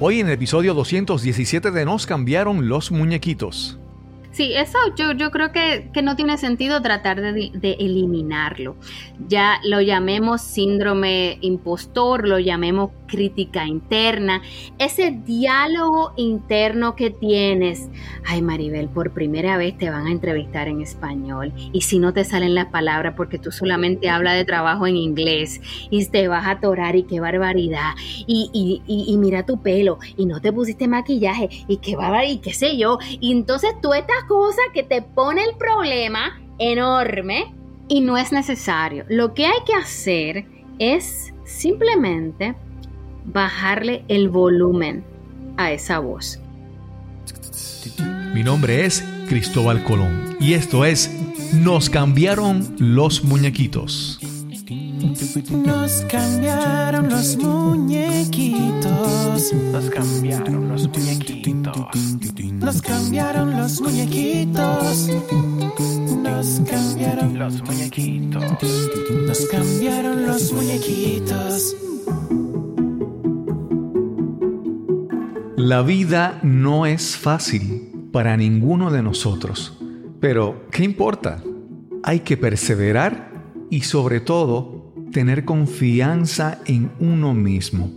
Hoy en el episodio 217 de Nos cambiaron los muñequitos. Sí, eso yo, yo creo que, no tiene sentido tratar de, de, eliminarlo. Ya lo llamemos síndrome impostor, lo llamemos crítica interna, ese diálogo interno que tienes. Ay, Maribel, por primera vez te van a entrevistar en español y si no te salen las palabras porque tú solamente hablas de trabajo en inglés y te vas a atorar y qué barbaridad y, y, y, mira tu pelo y no te pusiste maquillaje y qué barbaridad y qué sé yo. Y entonces tú estas cosas que te pone el problema enorme y no es necesario. Lo que hay que hacer es simplemente bajarle el volumen a esa voz. Mi nombre es Cristóbal Colón y esto es Nos cambiaron los muñequitos. Nos cambiaron los muñequitos. Nos cambiaron los muñequitos. Nos cambiaron los muñequitos. Nos cambiaron los muñequitos. Nos cambiaron los muñequitos. La vida no es fácil para ninguno de nosotros, pero ¿qué importa? Hay que perseverar y sobre todo tener confianza en uno mismo.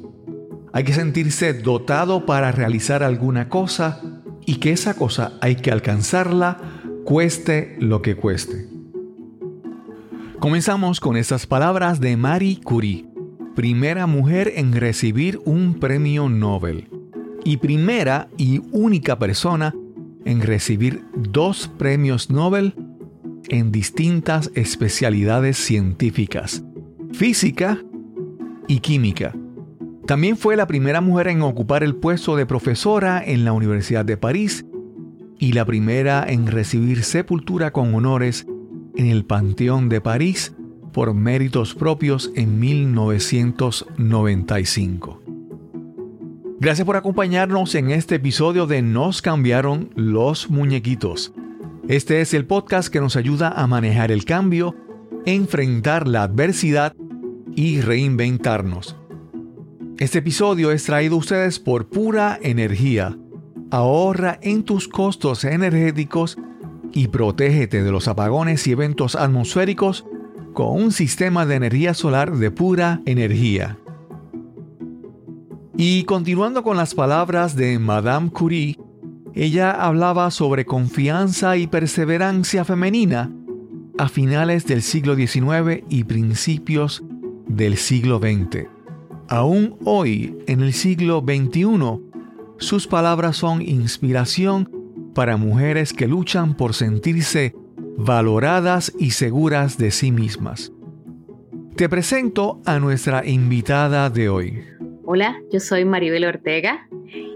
Hay que sentirse dotado para realizar alguna cosa y que esa cosa hay que alcanzarla cueste lo que cueste. Comenzamos con estas palabras de Marie Curie, primera mujer en recibir un premio Nobel y primera y única persona en recibir dos premios Nobel en distintas especialidades científicas, física y química. También fue la primera mujer en ocupar el puesto de profesora en la Universidad de París y la primera en recibir sepultura con honores en el Panteón de París por méritos propios en 1995. Gracias por acompañarnos en este episodio de Nos cambiaron los muñequitos. Este es el podcast que nos ayuda a manejar el cambio, enfrentar la adversidad y reinventarnos. Este episodio es traído a ustedes por pura energía. Ahorra en tus costos energéticos y protégete de los apagones y eventos atmosféricos con un sistema de energía solar de pura energía. Y continuando con las palabras de Madame Curie, ella hablaba sobre confianza y perseverancia femenina a finales del siglo XIX y principios del siglo XX. Aún hoy, en el siglo XXI, sus palabras son inspiración para mujeres que luchan por sentirse valoradas y seguras de sí mismas. Te presento a nuestra invitada de hoy. Hola, yo soy Maribel Ortega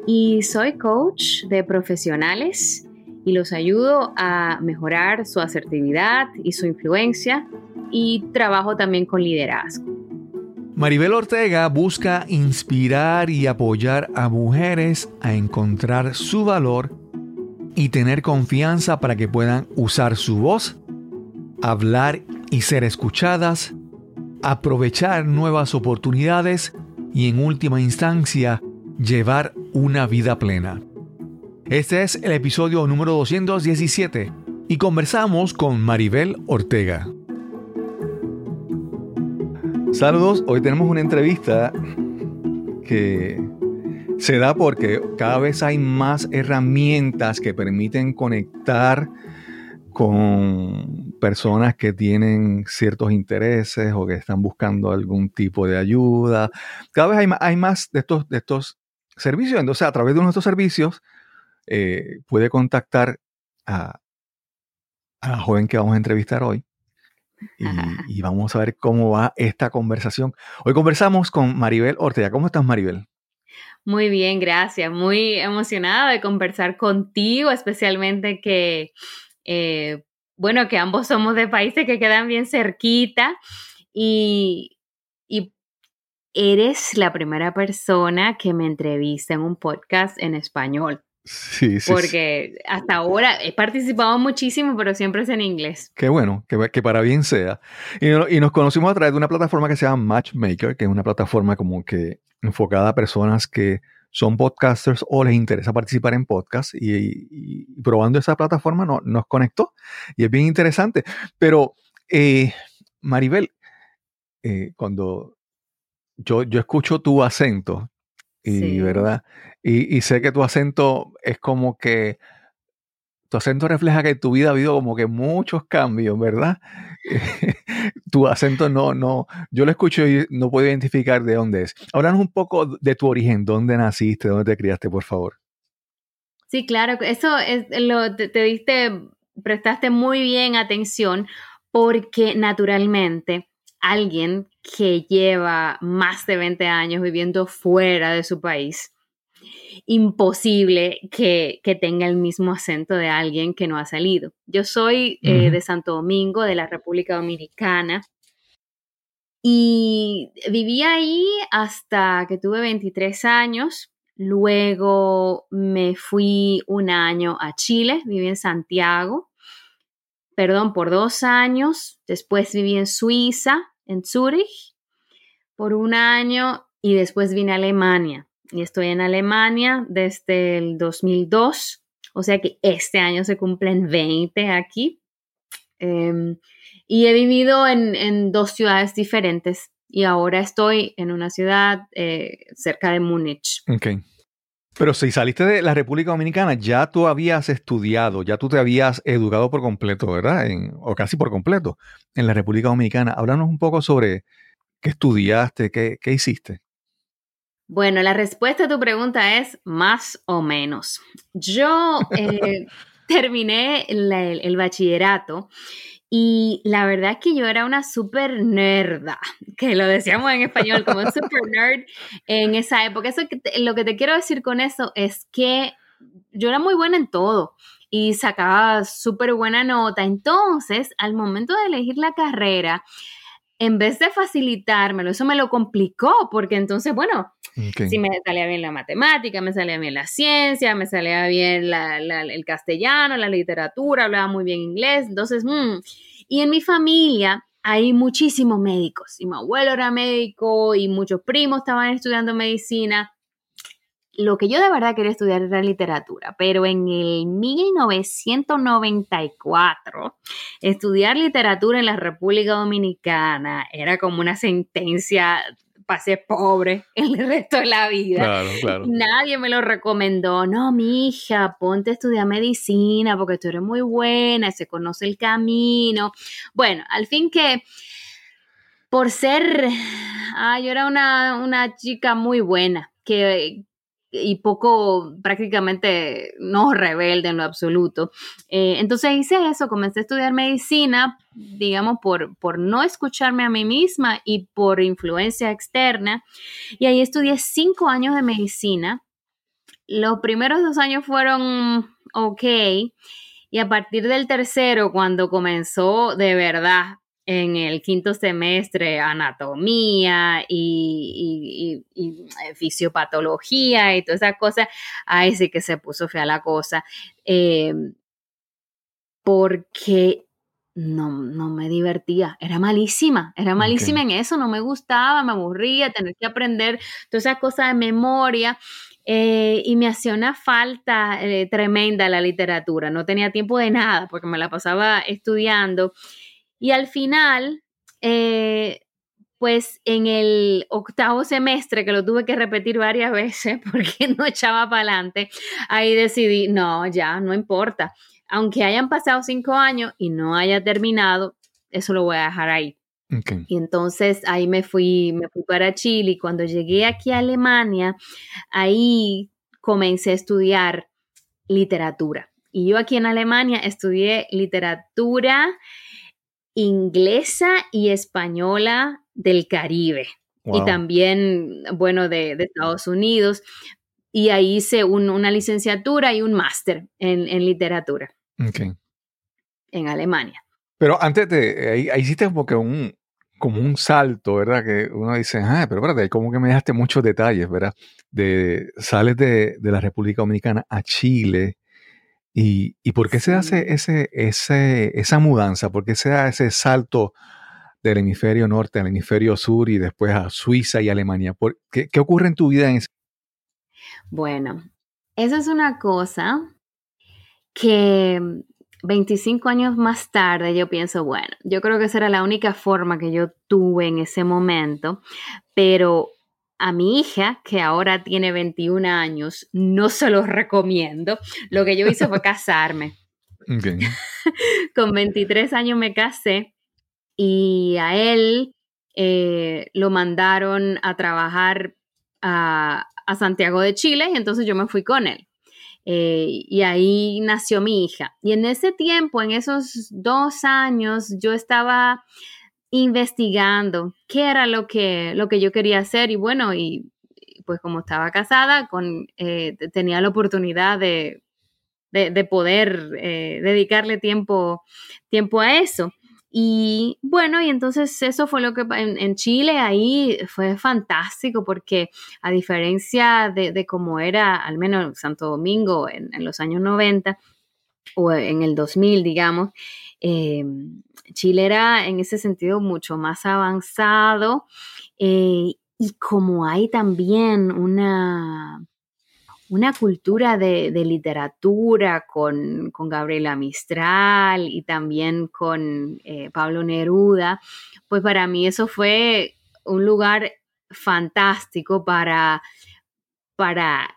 y soy coach de profesionales y los ayudo a mejorar su asertividad y su influencia y trabajo también con liderazgo. Maribel Ortega busca inspirar y apoyar a mujeres a encontrar su valor y tener confianza para que puedan usar su voz, hablar y ser escuchadas, aprovechar nuevas oportunidades y en última instancia llevar una vida plena. Este es el episodio número 217 y conversamos con Maribel Ortega. Saludos, hoy tenemos una entrevista que se da porque cada vez hay más herramientas que permiten conectar con personas que tienen ciertos intereses o que están buscando algún tipo de ayuda. Cada vez hay más, de, estos, de estos servicios. Entonces, a través de nuestros servicios, eh, puede contactar a, la joven que vamos a entrevistar hoy. Y, y, vamos a ver cómo va esta conversación. Hoy conversamos con Maribel Ortega. ¿Cómo estás, Maribel? Muy bien, gracias. Muy emocionada de conversar contigo, especialmente que eh, bueno, que ambos somos de países que quedan bien cerquita y, y eres la primera persona que me entrevista en un podcast en español. Sí, sí. Porque hasta ahora he participado muchísimo, pero siempre es en inglés. Qué bueno, que, que para bien sea. Y, y, nos conocimos a través de una plataforma que se llama Matchmaker, que es una plataforma como que enfocada a personas que son podcasters o les interesa participar en podcast y, y probando esa plataforma no, nos conectó y es bien interesante. Pero, eh, Maribel, eh, cuando yo, yo escucho tu acento, y Sí. verdad, y, y sé que tu acento es como que tu acento refleja que en tu vida ha habido como que muchos cambios, ¿verdad? tu acento no, no, yo lo escucho y no puedo identificar de dónde es. Háblanos un poco de tu origen, dónde naciste, dónde te criaste, por favor. Sí, claro, eso es lo te, te diste, prestaste muy bien atención porque naturalmente alguien que lleva más de 20 años viviendo fuera de su país, imposible que, que tenga el mismo acento de alguien que no ha salido. Yo soy eh, de Santo Domingo, de la República Dominicana, y viví ahí hasta que tuve 23 años. Luego me fui un año a Chile, viví en Santiago, perdón, por dos años. Después viví en Suiza, en Zúrich, por un año y después vine a Alemania. Y estoy en Alemania desde el 2002, o sea que este año se cumplen 20 aquí. Em, y he vivido en, dos ciudades diferentes y ahora estoy en una ciudad eh, cerca de Múnich. Ok. Pero si saliste de la República Dominicana, ya tú habías estudiado, ya tú te habías educado por completo, ¿verdad? En- o casi por completo en la República Dominicana. Háblanos un poco sobre qué estudiaste, qué, qué hiciste. Bueno, la respuesta a tu pregunta es más o menos. Yo eh, terminé la- el, el bachillerato y la verdad es que yo era una super nerda, que lo decíamos en español como super nerd en esa época. Eso que te- lo que te quiero decir con eso es que yo era muy buena en todo y sacaba súper buena nota. Entonces, al momento de elegir la carrera, en vez de facilitármelo, eso me lo complicó, porque entonces, bueno, Ok. si me salía bien la matemática, me salía bien la ciencia, me salía bien la- la- el castellano, la literatura, hablaba muy bien inglés. Entonces, mm. y en mi familia hay muchísimos médicos. Y mi abuelo era médico y muchos primos estaban estudiando medicina. Lo que yo de verdad quería estudiar era literatura, pero en el 1994 estudiar literatura en la República Dominicana era como una sentencia para ser pobre el resto de la vida. Claro, claro. Nadie me lo recomendó. No, mi hija, ponte a estudiar medicina porque tú eres muy buena, se conoce el camino. Bueno, al fin que por ser, ah, yo era una, una chica muy buena, que y poco prácticamente no rebelde en lo absoluto. Eh, entonces hice eso, comencé a estudiar medicina, digamos, por, por no escucharme a mí misma y por influencia externa. Y ahí estudié cinco años de medicina. Los primeros dos años fueron ok. Y a partir del tercero, cuando comenzó de verdad en el quinto semestre anatomía y, y, y, y fisiopatología y todas esas cosas, ahí sí que se puso fea la cosa. Eh, porque no, no me divertía, era malísima, era malísima en eso, no me gustaba, me aburría tener que aprender todas esas cosas de memoria. eh, y me hacía una falta eh, tremenda la literatura, no tenía tiempo de nada porque me la pasaba estudiando. Y al final, eh, pues en el octavo semestre, que lo tuve que repetir varias veces porque no echaba para adelante, ahí decidí, no, ya, no importa. Aunque hayan pasado cinco años y no haya terminado, eso lo voy a dejar ahí. Y entonces ahí me fui, me fui para Chile y cuando llegué aquí a Alemania, ahí comencé a estudiar literatura. Y yo aquí en Alemania estudié literatura inglesa y española del Caribe y Wow. también, bueno, de, de Estados Unidos. Y ahí hice un- una licenciatura y un máster en, en literatura Ok. en Alemania. Pero antes de, ahí, ahí hiciste como que un, como un salto, ¿verdad? Que uno dice, ah, pero espérate, como que me dejaste muchos detalles, ¿verdad? De, sales de, de la República Dominicana a Chile. ¿Y, y por qué se hace ese, ese, esa mudanza? ¿Por qué se da ese salto del hemisferio norte al hemisferio sur y después a Suiza y Alemania? ¿Por, qué, qué ocurre en tu vida en ese Bueno, esa es una cosa que 25 años más tarde yo pienso, bueno, yo creo que esa era la única forma que yo tuve en ese momento, pero a mi hija, que ahora tiene 21 años, no se lo recomiendo. Lo que yo hice fue casarme. Con 23 años me casé y a él eh, lo mandaron a trabajar a, a Santiago de Chile y entonces yo me fui con él. Eh, y ahí nació mi hija. Y en ese tiempo, en esos dos años, yo estaba investigando qué era lo que, lo que yo quería hacer y bueno, y pues como estaba casada, con, eh, tenía la oportunidad de, de, poder eh, dedicarle tiempo, tiempo a eso. Y bueno, y entonces eso fue lo que en, Chile ahí fue fantástico porque a diferencia de, de cómo era, al menos Santo Domingo en, los años 90 o en el 2000, digamos, eh, Chile era en ese sentido mucho más avanzado eh, y como hay también una una cultura de, literatura con, Gabriela Mistral y también con eh, Pablo Neruda, pues para mí eso fue un lugar fantástico para, para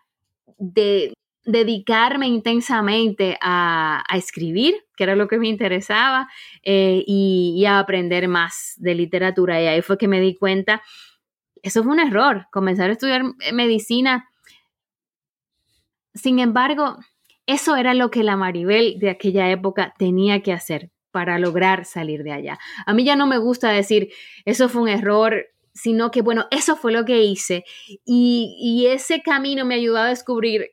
dedicarme intensamente a, escribir, que era lo que me interesaba, eh, y, a aprender más de literatura. Y ahí fue que me di cuenta, eso fue un error, comenzar a estudiar medicina sin embargo, eso era lo que la Maribel de aquella época tenía que hacer para lograr salir de allá. A mí ya no me gusta decir, eso fue un error, sino que, bueno, eso fue lo que hice y, ese camino me ayudó a descubrir,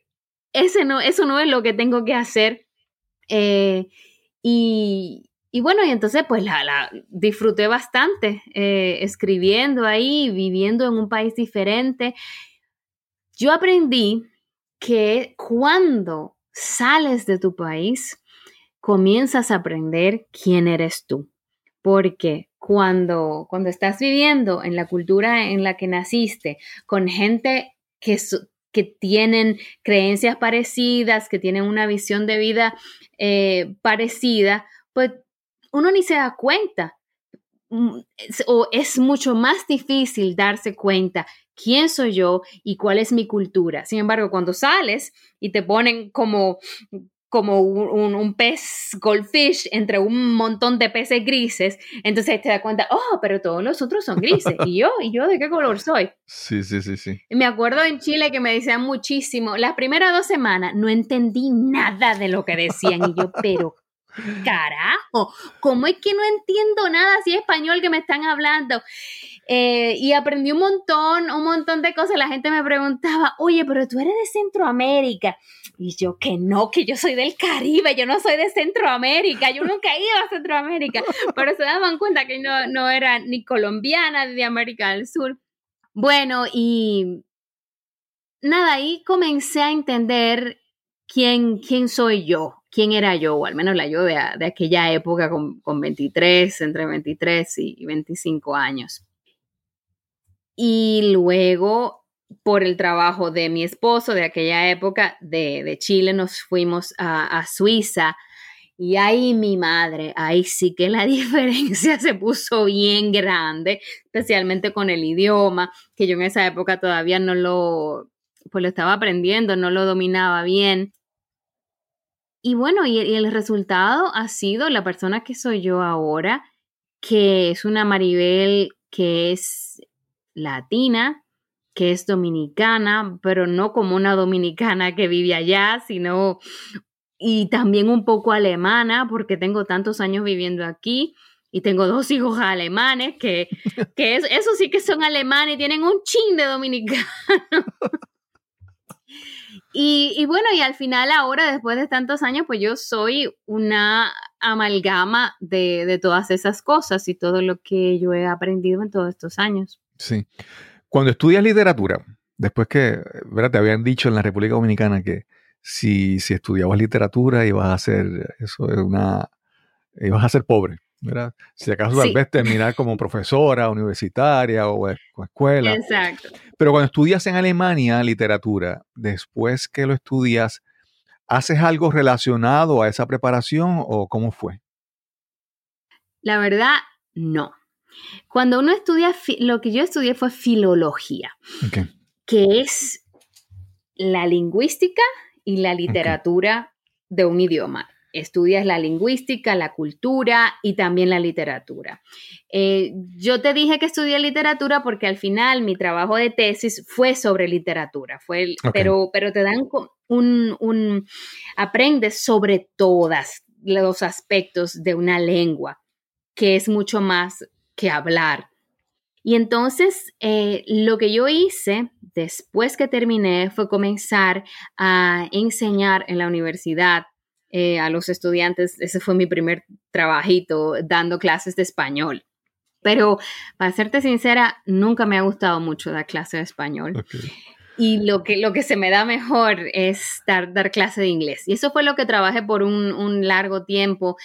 ese no, eso no es lo que tengo que hacer. Eh, y, bueno, y entonces pues la, disfruté bastante eh, escribiendo ahí, viviendo en un país diferente. Yo aprendí que cuando sales de tu país, comienzas a aprender quién eres tú. Porque cuando, cuando estás viviendo en la cultura en la que naciste, con gente que, que tienen creencias parecidas, que tienen una visión de vida eh, parecida, pues uno ni se da cuenta. Mm, o es mucho más difícil darse cuenta quién soy yo y cuál es mi cultura. Sin embargo, cuando sales y te ponen como como un, pez goldfish entre un montón de peces grises, entonces te das cuenta, oh, pero todos los otros son grises. ¿Y yo? ¿Y yo de qué color soy? Sí, sí, sí, sí. Me acuerdo en Chile que me decían muchísimo, las primeras dos semanas no entendí nada de lo que decían y yo, pero carajo, ¿cómo es que no entiendo nada si es español que me están hablando? Eh, y aprendí un montón, un montón de cosas. La gente me preguntaba, oye, pero tú eres de Centroamérica. Y yo, que no, que yo soy del Caribe, yo no soy de Centroamérica, yo nunca he ido a Centroamérica. Pero se daban cuenta que no, no era ni colombiana ni de América del Sur. Bueno, y nada, ahí comencé a entender quién, quién soy yo, quién era yo, o al menos la yo de, de aquella época con, con, 23, entre 23 y 25 años. Y luego, por el trabajo de mi esposo de aquella época, de, de Chile, nos fuimos a, a Suiza. Y ahí mi madre, ahí sí que la diferencia se puso bien grande, especialmente con el idioma, que yo en esa época todavía no lo, pues lo estaba aprendiendo, no lo dominaba bien. Y bueno, y, el resultado ha sido la persona que soy yo ahora, que es una Maribel que es latina, que es dominicana, pero no como una dominicana que vive allá, sino y también un poco alemana, porque tengo tantos años viviendo aquí y tengo dos hijos alemanes que, que eso sí que son alemanes y tienen un chin de dominicano. Y, bueno, y al final ahora, después de tantos años, pues yo soy una amalgama de, todas esas cosas y todo lo que yo he aprendido en todos estos años. Sí. Cuando estudias literatura, después que, ¿verdad? Te habían dicho en la República Dominicana que si, si estudiabas literatura ibas a ser, eso es una, ibas a ser pobre. ¿Verdad? Si acaso tal Sí. vez terminar como profesora universitaria o, o escuela. Exacto. Pero cuando estudias en Alemania literatura, después que lo estudias, ¿haces algo relacionado a esa preparación o cómo fue? La verdad, no. Cuando uno estudia, lo que yo estudié fue filología, que es la lingüística y la literatura de un idioma. Estudias la lingüística, la cultura y también la literatura. Eh, yo te dije que estudié literatura porque al final mi trabajo de tesis fue sobre literatura, fue el- pero, pero te dan un, un, aprendes sobre todos los aspectos de una lengua, que es mucho más que hablar. Y entonces eh, lo que yo hice después que terminé fue comenzar a enseñar en la universidad eh, a los estudiantes. Ese fue mi primer trabajito dando clases de español. Pero para serte sincera, nunca me ha gustado mucho dar clase de español. Y lo que, lo que se me da mejor es dar, dar clase de inglés. Y eso fue lo que trabajé por un, un largo tiempo.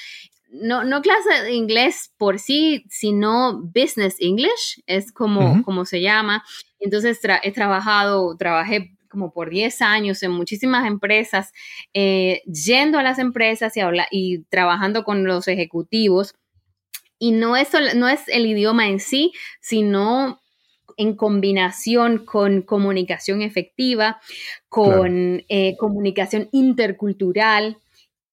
No, no clase de inglés por sí, sino business English, es como, como se llama. Entonces tra- he trabajado, trabajé como por 10 años en muchísimas empresas, eh, yendo a las empresas y, habla- y trabajando con los ejecutivos. Y no es, no es el idioma en sí, sino en combinación con comunicación efectiva, con eh, comunicación intercultural,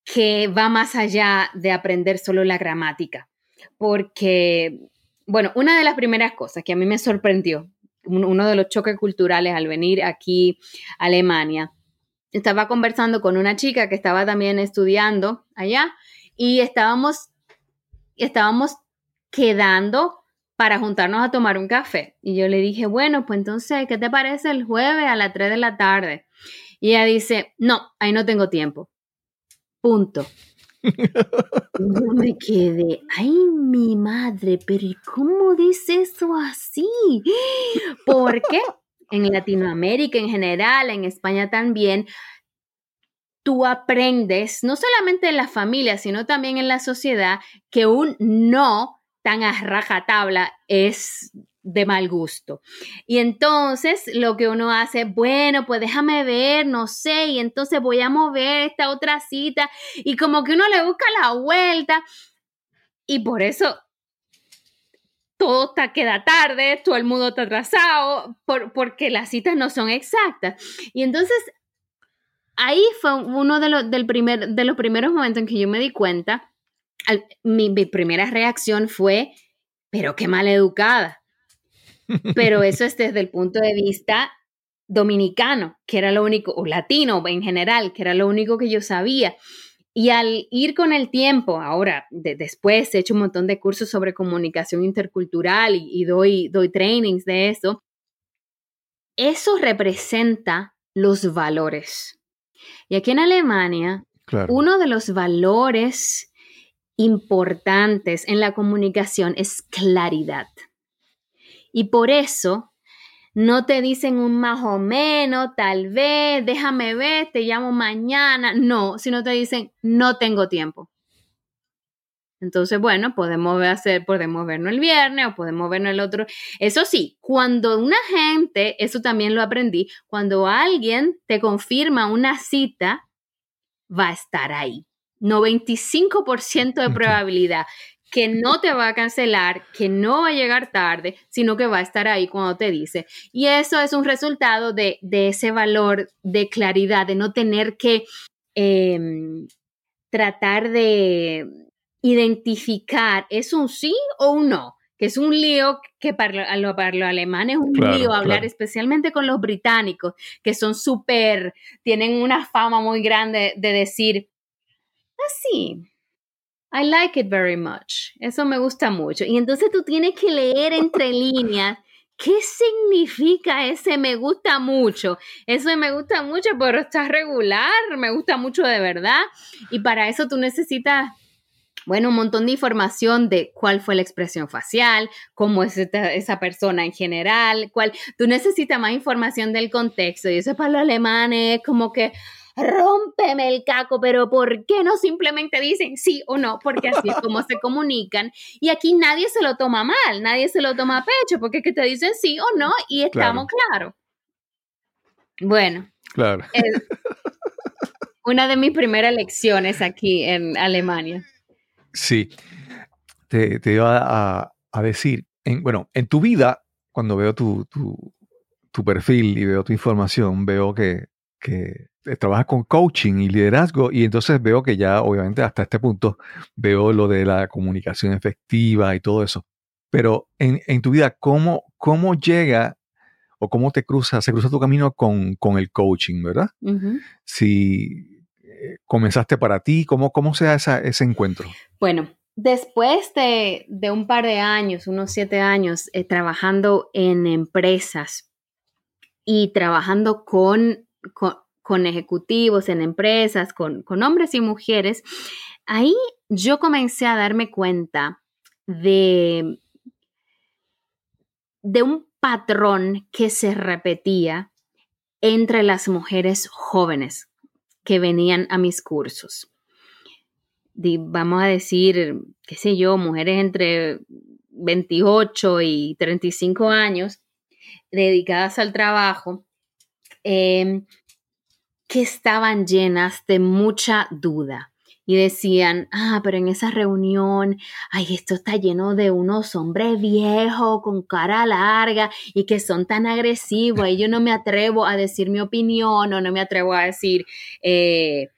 que va más allá de aprender solo la gramática. Porque, bueno, una de las primeras cosas que a mí me sorprendió, uno de los choques culturales al venir aquí a Alemania, estaba conversando con una chica que estaba también estudiando allá y estábamos, estábamos quedando para juntarnos a tomar un café. Y yo le dije, bueno, pues entonces, ¿qué te parece el jueves a las 3 de la tarde? Y ella dice, no, ahí no tengo tiempo. Punto. Yo me quedé, ay, mi madre, pero ¿y cómo dice eso así? Porque en Latinoamérica en general, en España también, tú aprendes, no solamente en la familia, sino también en la sociedad, que un no tan a rajatabla es de mal gusto. Y entonces lo que uno hace, bueno, pues déjame ver, no sé, y entonces voy a mover esta otra cita y como que uno le busca la vuelta y por eso todo está, queda tarde, todo el mundo está atrasado, por, porque las citas no son exactas. Y entonces ahí fue uno de, los del primer, de los primeros momentos en que yo me di cuenta, mi, mi primera reacción fue, pero qué mal educada. Pero eso es desde el punto de vista dominicano, que era lo único, o latino en general, que era lo único que yo sabía. Y al ir con el tiempo, ahora, de- después he hecho un montón de cursos sobre comunicación intercultural y, y doy, doy trainings de eso, eso representa los valores. Y aquí en Alemania, Claro. uno de los valores importantes en la comunicación es claridad. Y por eso no te dicen un más o menos, tal vez, déjame ver, te llamo mañana. No, sino te dicen, no tengo tiempo. Entonces, bueno, podemos hacer, podemos vernos el viernes o podemos vernos el otro. Eso sí, cuando una gente, eso también lo aprendí, cuando alguien te confirma una cita, va a estar ahí. 95% de probabilidad que no te va a cancelar, que no va a llegar tarde, sino que va a estar ahí cuando te dice. Y eso es un resultado de, de ese valor de claridad, de no tener que em, tratar de identificar, ¿es un sí o un no? Que es un lío que para, lo- para los alemanes es un Claro, lío hablar, claro. especialmente con los británicos, que son súper, tienen una fama muy grande de decir, así, I like it very much. Eso me gusta mucho. Y entonces tú tienes que leer entre líneas qué significa ese me gusta mucho. Eso me gusta mucho, pero está regular, me gusta mucho de verdad. Y para eso tú necesitas, bueno, un montón de información de cuál fue la expresión facial, cómo es esta- esa persona en general, cuál, tú necesitas más información del contexto. Y eso para los alemanes es como que, rómpeme el caco, pero ¿por qué no simplemente dicen sí o no? Porque así es como se comunican. Y aquí nadie se lo toma mal, nadie se lo toma a pecho, porque es que te dicen sí o no y estamos claros. Bueno. Claro. una de mis primeras lecciones aquí en Alemania. Sí, te, iba a, decir, en, bueno, en tu vida, cuando veo tu, tu, perfil y veo tu información, veo que, que trabajas con coaching y liderazgo y entonces veo que ya, obviamente, hasta este punto, veo lo de la comunicación efectiva y todo eso. Pero en, en tu vida, ¿cómo, ¿cómo llega o cómo te cruza, se cruza tu camino con, con el coaching, ¿verdad? Si eh, comenzaste para ti, ¿cómo, cómo se da ese encuentro? Bueno, después de, de, un par de años, unos siete años, eh, trabajando en empresas y trabajando con, con, ejecutivos en empresas, con, con hombres y mujeres, ahí yo comencé a darme cuenta de, de un patrón que se repetía entre las mujeres jóvenes que venían a mis cursos. vamos a decir, qué sé yo, mujeres entre 28 y 35 años dedicadas al trabajo, em, que estaban llenas de mucha duda, y decían, ah, pero en esa reunión, ay, esto está lleno de unos hombres viejos con cara larga y que son tan agresivos y yo no me atrevo a decir mi opinión o no me atrevo a decir eh,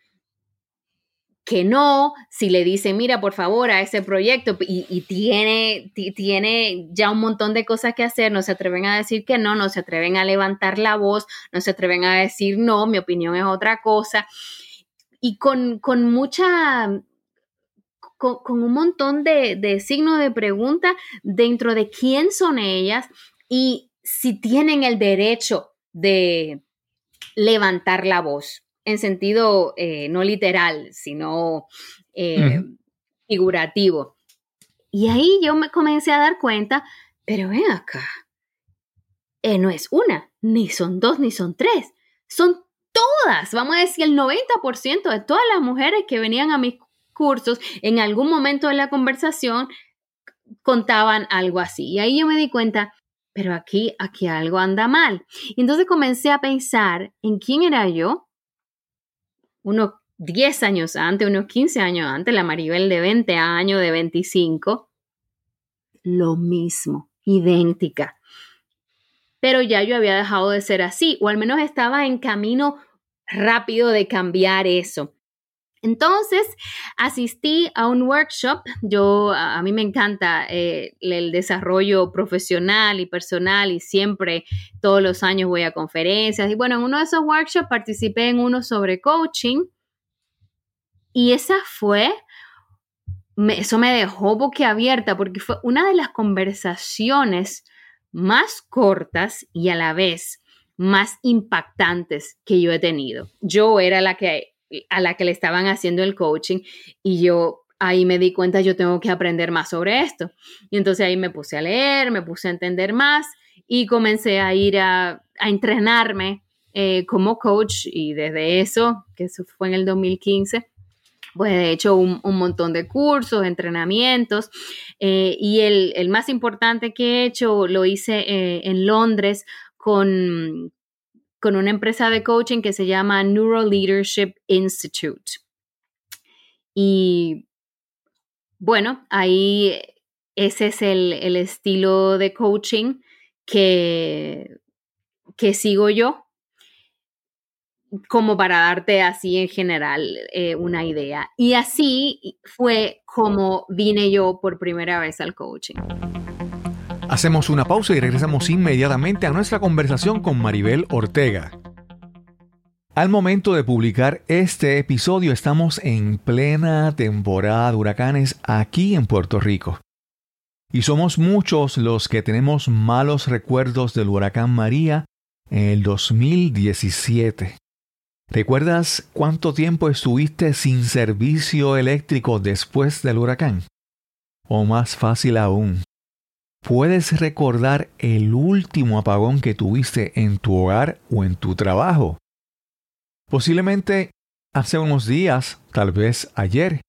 que no, si le dicen, mira, por favor, a ese proyecto y, tiene, tiene ya un montón de cosas que hacer, no se atreven a decir que no, no se atreven a levantar la voz, no se atreven a decir no, mi opinión es otra cosa y con, mucha, con, un montón de, de signos de pregunta dentro de quién son ellas y si tienen el derecho de levantar la voz, en sentido eh, no literal, sino eh, figurativo. Y ahí yo me comencé a dar cuenta, pero ven acá, eh, no es una, ni son dos, ni son tres, son todas, vamos a decir el 90% de todas las mujeres que venían a mis cursos en algún momento de la conversación contaban algo así. Y ahí yo me di cuenta, pero aquí, aquí algo anda mal. Y entonces comencé a pensar en quién era yo, unos 10 años antes, unos 15 años antes, la Maribel de 20 años, de 25, lo mismo, idéntica. Pero ya yo había dejado de ser así, o al menos estaba en camino rápido de cambiar eso. Entonces, asistí a un workshop. Yo, a, mí me encanta eh, el desarrollo profesional y personal y siempre, todos los años voy a conferencias. Y bueno, en uno de esos workshops participé en uno sobre coaching. Y esa fue, eso me dejó boquiabierta porque fue una de las conversaciones más cortas y a la vez más impactantes que yo he tenido. Yo era la que a la que le estaban haciendo el coaching y yo ahí me di cuenta yo tengo que aprender más sobre esto. Y entonces ahí me puse a leer, me puse a entender más y comencé a ir a, entrenarme eh, como coach y desde eso, que eso fue en el 2015, pues he hecho un, montón de cursos, entrenamientos eh, y el, más importante que he hecho lo hice eh, en Londres con, con una empresa de coaching que se llama Neuro Leadership Institute. Y bueno, ahí ese es el, estilo de coaching que, que sigo yo, como para darte así en general eh, una idea. Y así fue como vine yo por primera vez al coaching. Hacemos una pausa y regresamos inmediatamente a nuestra conversación con Maribel Ortega. Al momento de publicar este episodio estamos en plena temporada de huracanes aquí en Puerto Rico. Y somos muchos los que tenemos malos recuerdos del huracán María en el 2017. ¿Recuerdas cuánto tiempo estuviste sin servicio eléctrico después del huracán? O más fácil aún, ¿Puedes recordar el último apagón que tuviste en tu hogar o en tu trabajo? Posiblemente hace unos días, tal vez ayer,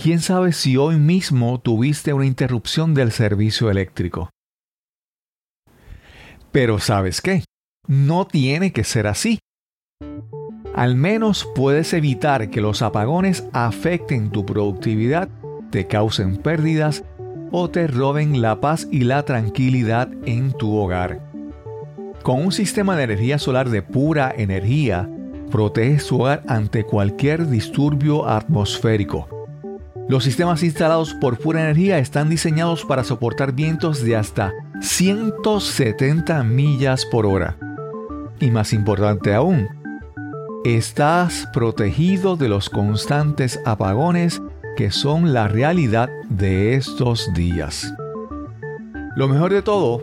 quién sabe si hoy mismo tuviste una interrupción del servicio eléctrico. Pero sabes qué, no tiene que ser así. Al menos puedes evitar que los apagones afecten tu productividad, te causen pérdidas o te roben la paz y la tranquilidad en tu hogar. Con un sistema de energía solar de pura energía, protege su hogar ante cualquier disturbio atmosférico. Los sistemas instalados por pura energía están diseñados para soportar vientos de hasta 170 millas por hora. Y más importante aún, estás protegido de los constantes apagones que son la realidad de estos días. Lo mejor de todo,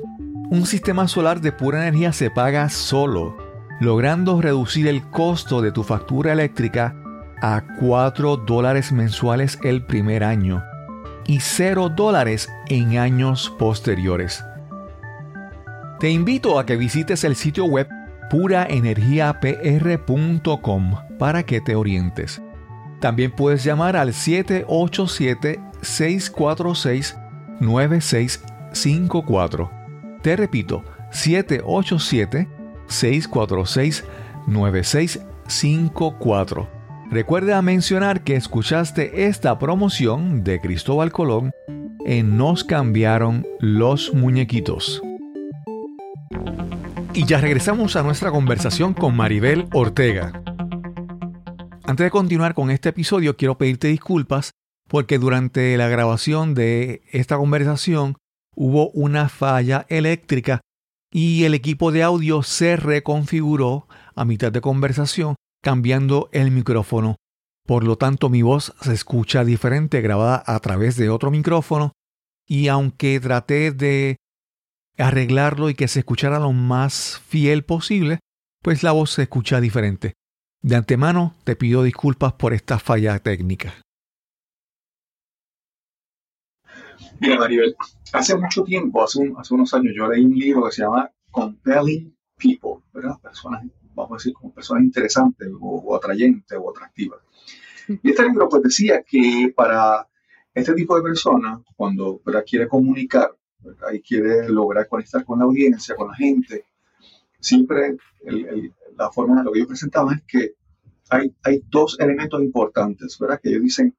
un sistema solar de pura energía se paga solo, logrando reducir el costo de tu factura eléctrica a 4 dólares mensuales el primer año y 0 dólares en años posteriores. Te invito a que visites el sitio web puraenergiapr.com para que te orientes. También puedes llamar al 787-646-9654. Te repito, 787-646-9654. Recuerda mencionar que escuchaste esta promoción de Cristóbal Colón en Nos cambiaron los muñequitos. Y ya regresamos a nuestra conversación con Maribel Ortega. Antes de continuar con este episodio, quiero pedirte disculpas porque durante la grabación de esta conversación hubo una falla eléctrica y el equipo de audio se reconfiguró a mitad de conversación cambiando el micrófono. Por lo tanto, mi voz se escucha diferente grabada a través de otro micrófono y aunque traté de arreglarlo y que se escuchara lo más fiel posible, pues la voz se escucha diferente. De antemano te pido disculpas por esta falla técnica. Mira, Maribel, hace mucho tiempo, hace, unos años, yo leí un libro que se llama Compelling People, ¿verdad? Personas, vamos a decir, como personas interesantes o, atrayentes o atractivas. Y este libro pues decía que para este tipo de personas, cuando quiere comunicar, y quiere lograr conectar con la audiencia, con la gente, siempre la forma lo que yo presentaba es que hay, hay dos elementos importantes, ¿verdad? Que ellos dicen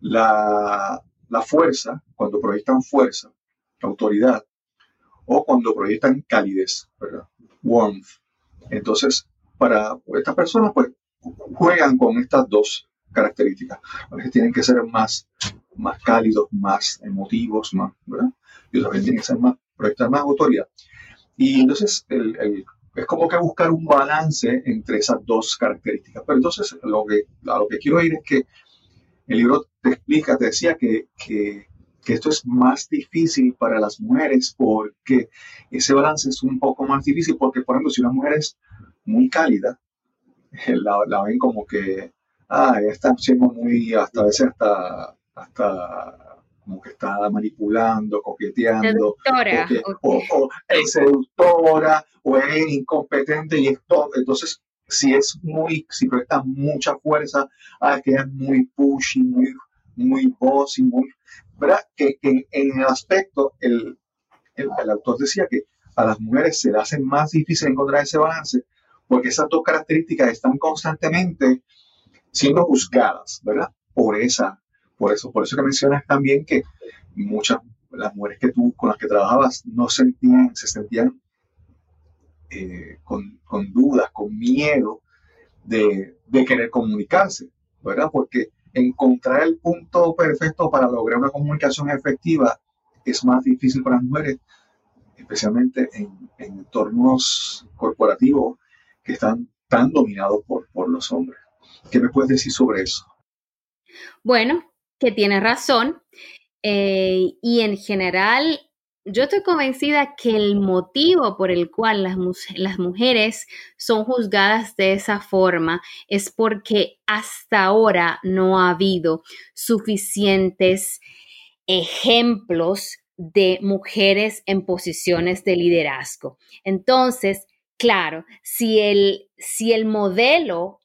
la, la fuerza, cuando proyectan fuerza, autoridad, o cuando proyectan calidez, ¿verdad? Warmth. Entonces, para estas personas, pues, juegan con estas dos características. A veces tienen que ser más, más cálidos, más emotivos, más, ¿verdad? Y también tienen que ser más, proyectar más autoridad. Y entonces, el, el es como que buscar un balance entre esas dos características. Pero entonces lo que, a lo que quiero ir es que el libro te explica, te decía que, que, esto es más difícil para las mujeres porque ese balance es un poco más difícil porque, por ejemplo, si una mujer es muy cálida, la, la ven como que, ah, está siendo muy, hasta a veces hasta, hasta como que está manipulando, coqueteando, o, es seductora, o es incompetente, y esto, entonces, si es muy, si presta mucha fuerza, a que es muy pushy, muy, muy bossy, muy, ¿verdad? Que, en, el aspecto, el, el, el, autor decía que a las mujeres se le hace más difícil encontrar ese balance, porque esas dos características están constantemente siendo juzgadas, ¿verdad? Por esa por eso, por eso que mencionas también que muchas, las mujeres que tú, con las que trabajabas, no sentían, se sentían eh, con, dudas, con miedo de, querer comunicarse, ¿verdad? Porque encontrar el punto perfecto para lograr una comunicación efectiva es más difícil para las mujeres, especialmente en, entornos corporativos que están tan dominados por, por los hombres. ¿Qué me puedes decir sobre eso? Bueno, que tiene razón. Eh, y en general, yo estoy convencida que el motivo por el cual las, las, mujeres son juzgadas de esa forma es porque hasta ahora no ha habido suficientes ejemplos de mujeres en posiciones de liderazgo. Entonces, claro, si el, si el modelo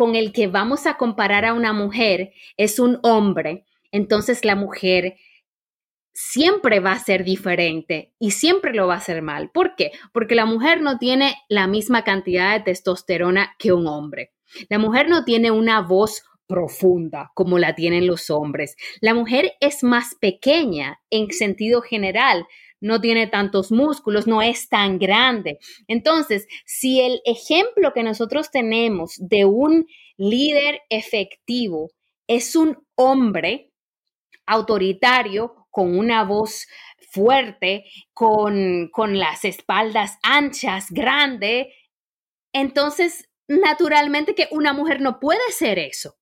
con el que vamos a comparar a una mujer es un hombre, entonces la mujer siempre va a ser diferente y siempre lo va a hacer mal. ¿Por qué? Porque la mujer no tiene la misma cantidad de testosterona que un hombre. La mujer no tiene una voz profunda como la tienen los hombres. La mujer es más pequeña en sentido general, no tiene tantos músculos, no es tan grande. Entonces, si el ejemplo que nosotros tenemos de un líder efectivo es un hombre autoritario con una voz fuerte, con, con las espaldas anchas, grande, entonces naturalmente que una mujer no puede ser eso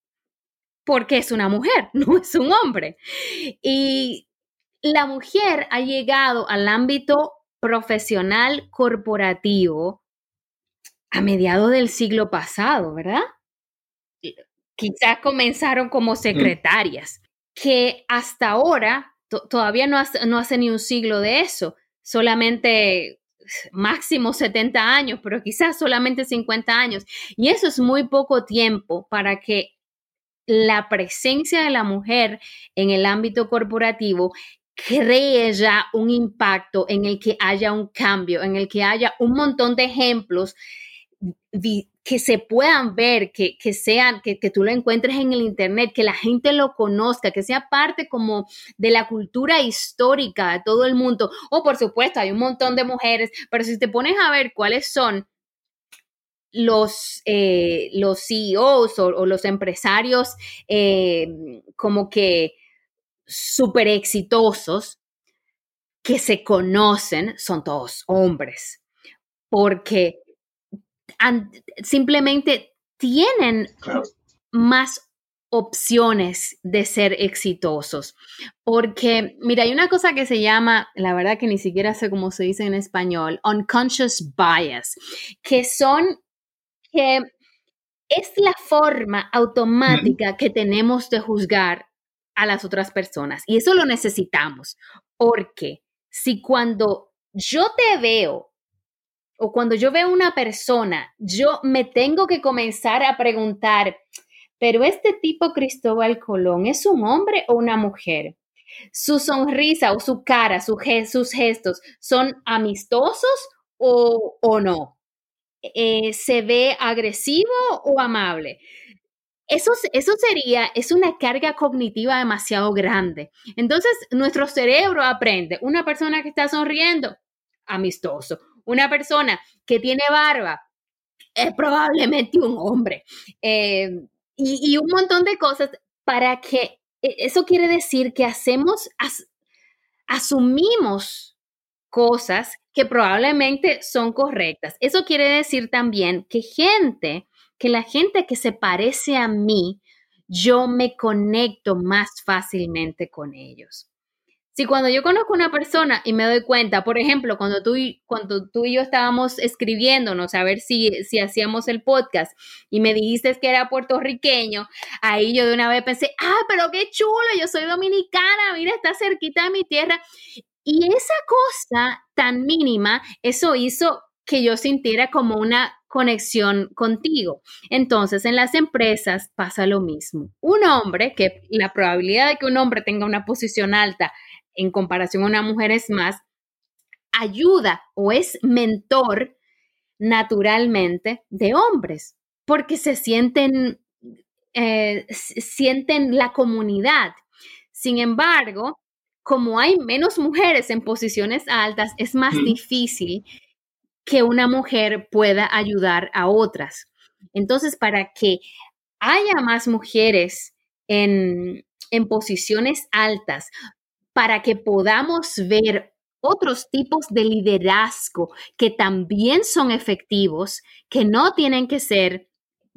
porque es una mujer, no es un hombre. Y la mujer ha llegado al ámbito profesional corporativo a mediados del siglo pasado, ¿verdad? Quizás comenzaron como secretarias, que hasta ahora todavía no hace, no hace ni un siglo de eso, solamente máximo 70 años, pero quizás solamente 50 años. Y eso es muy poco tiempo para que la presencia de la mujer en el ámbito corporativo cree ya un impacto en el que haya un cambio, en el que haya un montón de ejemplos que se puedan ver, que, sean, que, que, tú lo encuentres en el Internet, que la gente lo conozca, que sea parte como de la cultura histórica de todo el mundo. O por supuesto, hay un montón de mujeres, pero si te pones a ver cuáles son los, eh, los CEOs o, los empresarios eh, como que súper exitosos que se conocen son todos hombres, porque simplemente tienen más opciones de ser exitosos. Porque, mira, hay una cosa que se llama, la verdad que ni siquiera sé cómo se dice en español, unconscious bias, que son que es la forma automática que tenemos de juzgar a las otras personas. Y eso lo necesitamos, porque si cuando yo te veo o cuando yo veo una persona, yo me tengo que comenzar a preguntar, pero este tipo Cristóbal Colón, ¿es un hombre o una mujer? Su sonrisa o su cara, sus gestos, ¿son amistosos o, o no? Eh, se ve agresivo o amable. Eso, eso sería, es una carga cognitiva demasiado grande. Entonces, nuestro cerebro aprende, una persona que está sonriendo, amistoso. Una persona que tiene barba, es probablemente un hombre. Eh, y, un montón de cosas para que, e, eso quiere decir que hacemos, asumimos cosas que probablemente son correctas. Eso quiere decir también que gente, que la gente que se parece a mí, yo me conecto más fácilmente con ellos. Si cuando yo conozco a una persona y me doy cuenta, por ejemplo, cuando tú, y, cuando tú y yo estábamos escribiéndonos a ver si, si hacíamos el podcast y me dijiste que era puertorriqueño, ahí yo de una vez pensé, ah, pero qué chulo, yo soy dominicana, mira, está cerquita de mi tierra. Y esa cosa tan mínima, eso hizo que yo sintiera como una conexión contigo. Entonces, en las empresas pasa lo mismo. Un hombre, que la probabilidad de que un hombre tenga una posición alta en comparación a una mujer es más, ayuda o es mentor naturalmente de hombres, porque se sienten, eh, sienten la comunidad. Sin embargo, como hay menos mujeres en posiciones altas, es más difícil que una mujer pueda ayudar a otras. Entonces, para que haya más mujeres en, en posiciones altas, para que podamos ver otros tipos de liderazgo que también son efectivos, que no tienen que ser,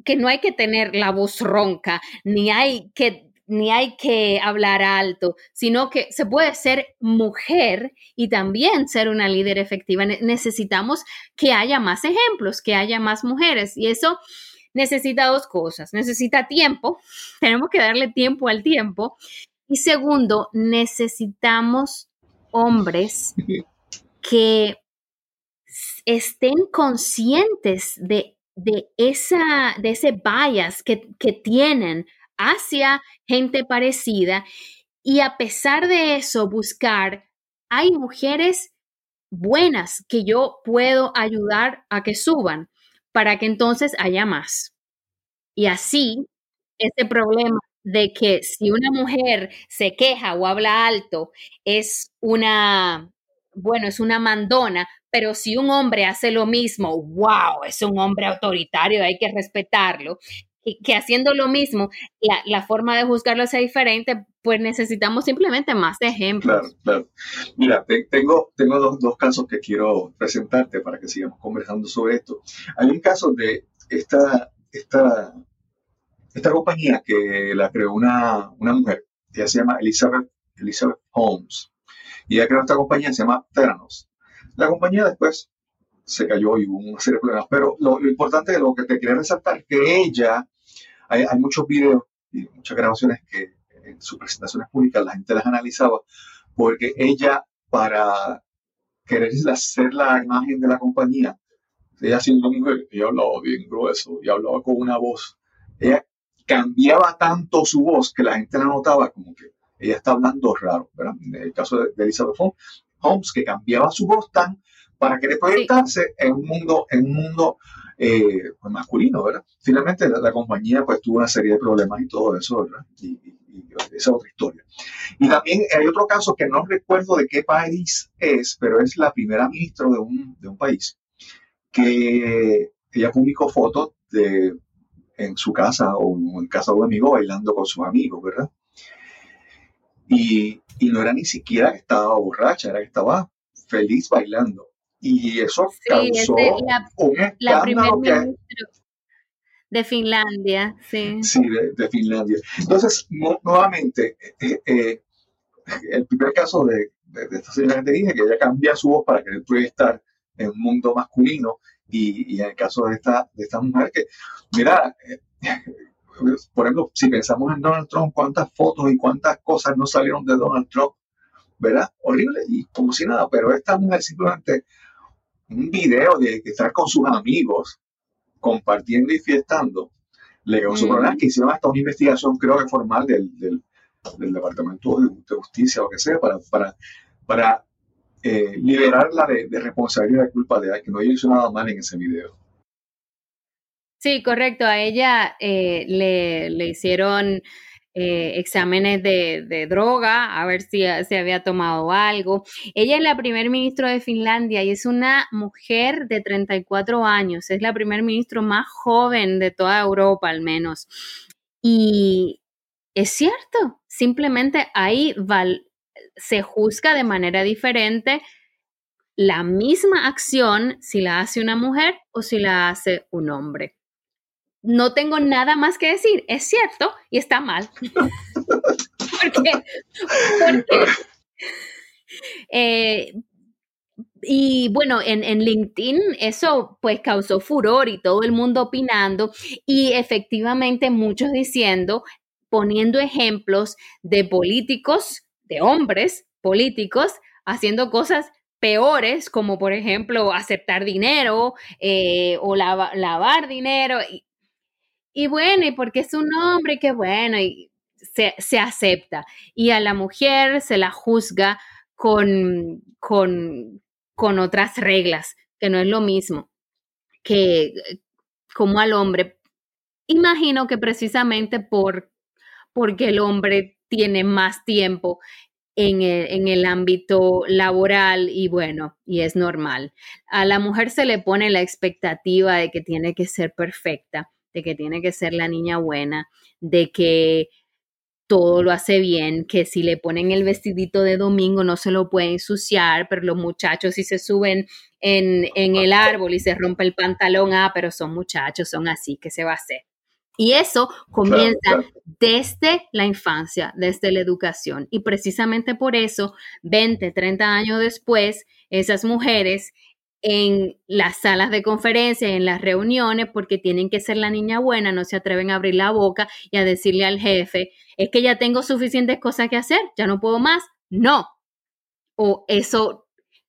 que no hay que tener la voz ronca, ni hay que ni hay que hablar alto, sino que se puede ser mujer y también ser una líder efectiva. necesitamos que haya más ejemplos, que haya más mujeres y eso necesita dos cosas. Necesita tiempo, tenemos que darle tiempo al tiempo. Y segundo, necesitamos hombres que estén conscientes de de, esa, de ese bias que, que tienen hacia gente parecida y a pesar de eso buscar, hay mujeres buenas que yo puedo ayudar a que suban para que entonces haya más. Y así, ese problema de que si una mujer se queja o habla alto, es una, bueno, es una mandona, pero si un hombre hace lo mismo, wow, es un hombre autoritario, hay que respetarlo. Que, haciendo lo mismo, la, forma de juzgarlo sea diferente, pues necesitamos simplemente más ejemplos. Claro, claro. Mira, tengo, tengo dos, dos casos que quiero presentarte para que sigamos conversando sobre esto. Hay un caso de esta, esta esta compañía que la creó una, una mujer, ella se llama Elizabeth, Elizabeth Holmes, y ella creó esta compañía, se llama Theranos. La compañía después se cayó y hubo una serie de problemas, pero lo, importante de lo que te quería resaltar es que ella, hay, hay muchos videos y muchas grabaciones que en sus presentaciones públicas la gente las analizaba, porque ella, para querer hacer la imagen de la compañía, ella siendo mujer, ella hablaba bien grueso y hablaba con una voz. Ella cambiaba tanto su voz que la gente la notaba como que ella está hablando raro, ¿verdad? En el caso de, Elizabeth Holmes, que cambiaba su voz tan para querer proyectarse en un mundo, en un mundo eh, pues, masculino, ¿verdad? Finalmente la, compañía pues tuvo una serie de problemas y todo eso, ¿verdad? Y, esa es otra historia. Y también hay otro caso que no recuerdo de qué país es, pero es la primera ministra de un, de un país, que ella publicó fotos de en su casa o en casa de un amigo bailando con sus amigos, ¿verdad? Y, no era ni siquiera que estaba borracha, era que estaba feliz bailando. Y eso causó la, un escándalo de Finlandia, sí. Sí, de, Finlandia. Entonces, nuevamente, eh, eh, el primer caso de, esta señora que te dije, que ella cambia su voz para querer proyectar en un mundo masculino, y, en el caso de esta, de esta mujer que, mira, eh, por ejemplo, si pensamos en Donald Trump, cuántas fotos y cuántas cosas no salieron de Donald Trump, ¿verdad? Horrible y como si nada, pero esta mujer simplemente un video de estar con sus amigos compartiendo y fiestando, le dio su problema que hicieron hasta una investigación, creo que formal del, del, Departamento de Justicia o que sea, para, para, para eh, liberarla de, responsabilidad y culpa de que no haya hecho nada mal en ese video. Sí, correcto. A ella eh, le, hicieron eh, exámenes de, droga, a ver si se había tomado algo. Ella es la primer ministro de Finlandia y es una mujer de 34 años. Es la primer ministro más joven de toda Europa, al menos. Y es cierto, simplemente ahí se juzga de manera diferente la misma acción si la hace una mujer o si la hace un hombre. No tengo nada más que decir, es cierto y está mal. porque, eh, y bueno, en, en, LinkedIn eso pues causó furor y todo el mundo opinando y efectivamente muchos diciendo, poniendo ejemplos de políticos de hombres políticos haciendo cosas peores, como por ejemplo aceptar dinero eh, o lavar dinero. Y, bueno, y porque es un hombre, que bueno, y se, acepta. Y a la mujer se la juzga con, con, con otras reglas, que no es lo mismo que como al hombre. Imagino que precisamente por, porque el hombre tiene más tiempo en el, ámbito laboral y bueno, y es normal. A la mujer se le pone la expectativa de que tiene que ser perfecta, de que tiene que ser la niña buena, de que todo lo hace bien, que si le ponen el vestidito de domingo no se lo puede ensuciar, pero los muchachos si se suben en, en el árbol y se rompe el pantalón, ah, pero son muchachos, son así, ¿qué se va a hacer? Y eso comienza desde la infancia, desde la educación. Y precisamente por eso, 20, 30 años después, esas mujeres en las salas de conferencia, en las reuniones, porque tienen que ser la niña buena, no se atreven a abrir la boca y a decirle al jefe, es que ya tengo suficientes cosas que hacer, ya no puedo más. No. O eso,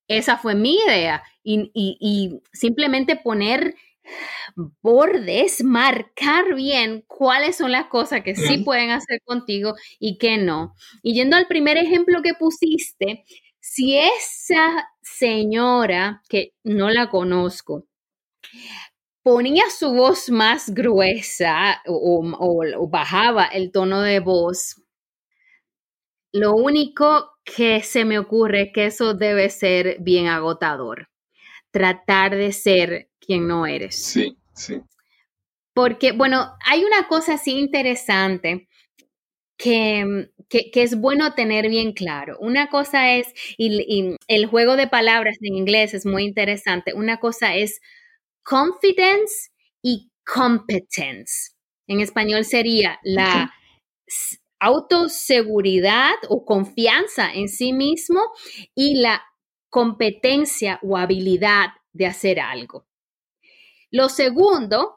esa fue mi idea. y simplemente poner bordes, marcar bien cuáles son las cosas que sí pueden hacer contigo y que no. Y yendo al primer ejemplo que pusiste, si esa señora, que no la conozco, ponía su voz más gruesa o, o- o bajaba el tono de voz, lo único que se me ocurre es que eso debe ser bien agotador. Tratar de ser quien no eres. Sí, sí. Porque, bueno, hay una cosa así interesante que, que- que es bueno tener bien claro. Una cosa es, y, y el juego de palabras en inglés es muy interesante, una cosa es confidence y competence. En español sería la autoseguridad o confianza en sí mismo y la competencia o habilidad de hacer algo. Lo segundo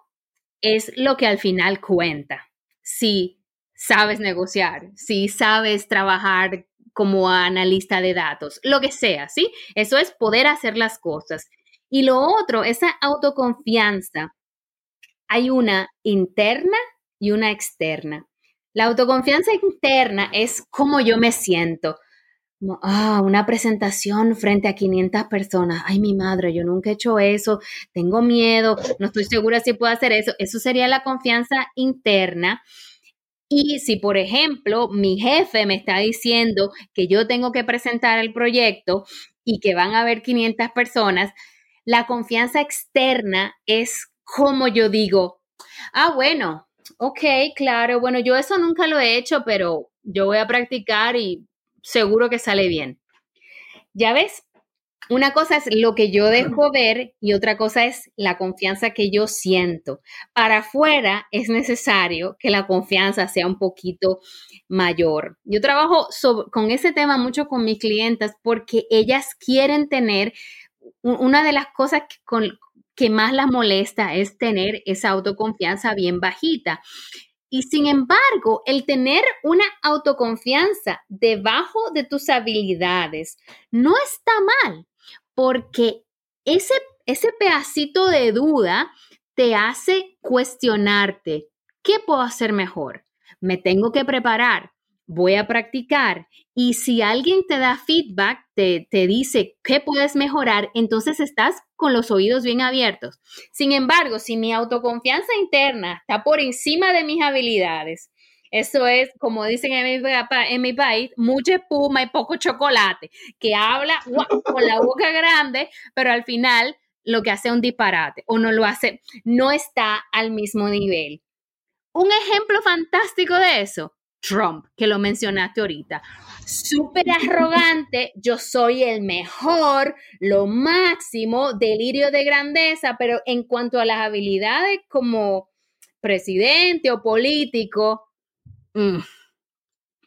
es lo que al final cuenta. Si sabes negociar, si sabes trabajar como analista de datos, lo que sea, ¿sí? Eso es poder hacer las cosas. Y lo otro, esa autoconfianza, hay una interna y una externa. La autoconfianza interna es cómo yo me siento. Ah, una presentación frente a 500 personas. Ay, mi madre, yo nunca he hecho eso. Tengo miedo. No estoy segura si puedo hacer eso. Eso sería la confianza interna. Y si, por ejemplo, mi jefe me está diciendo que yo tengo que presentar el proyecto y que van a haber 500 personas, la confianza externa es como yo digo, ah, bueno, ok, claro, bueno, yo eso nunca lo he hecho, pero yo voy a practicar y seguro que sale bien. Ya ves, una cosa es lo que yo dejo ver y otra cosa es la confianza que yo siento. Para afuera es necesario que la confianza sea un poquito mayor. Yo trabajo sobre- con ese tema mucho con mis clientas porque ellas quieren tener una de las cosas que, con- que más las molesta es tener esa autoconfianza bien bajita. Y sin embargo, el tener una autoconfianza debajo de tus habilidades no está mal, porque ese, ese pedacito de duda te hace cuestionarte, ¿qué puedo hacer mejor? Me tengo que preparar, voy a practicar. Y si alguien te da feedback, te, te dice qué puedes mejorar, entonces estás con los oídos bien abiertos. Sin embargo, si mi autoconfianza interna está por encima de mis habilidades, eso es, como dicen en mi, en mi país, mucha espuma y poco chocolate, que habla con la boca grande, pero al final lo que hace un disparate o no lo hace, no está al mismo nivel. Un ejemplo fantástico de eso, Trump, que lo mencionaste ahorita. Súper arrogante, yo soy el mejor, lo máximo, delirio de grandeza, pero en cuanto a las habilidades como presidente o político, mm,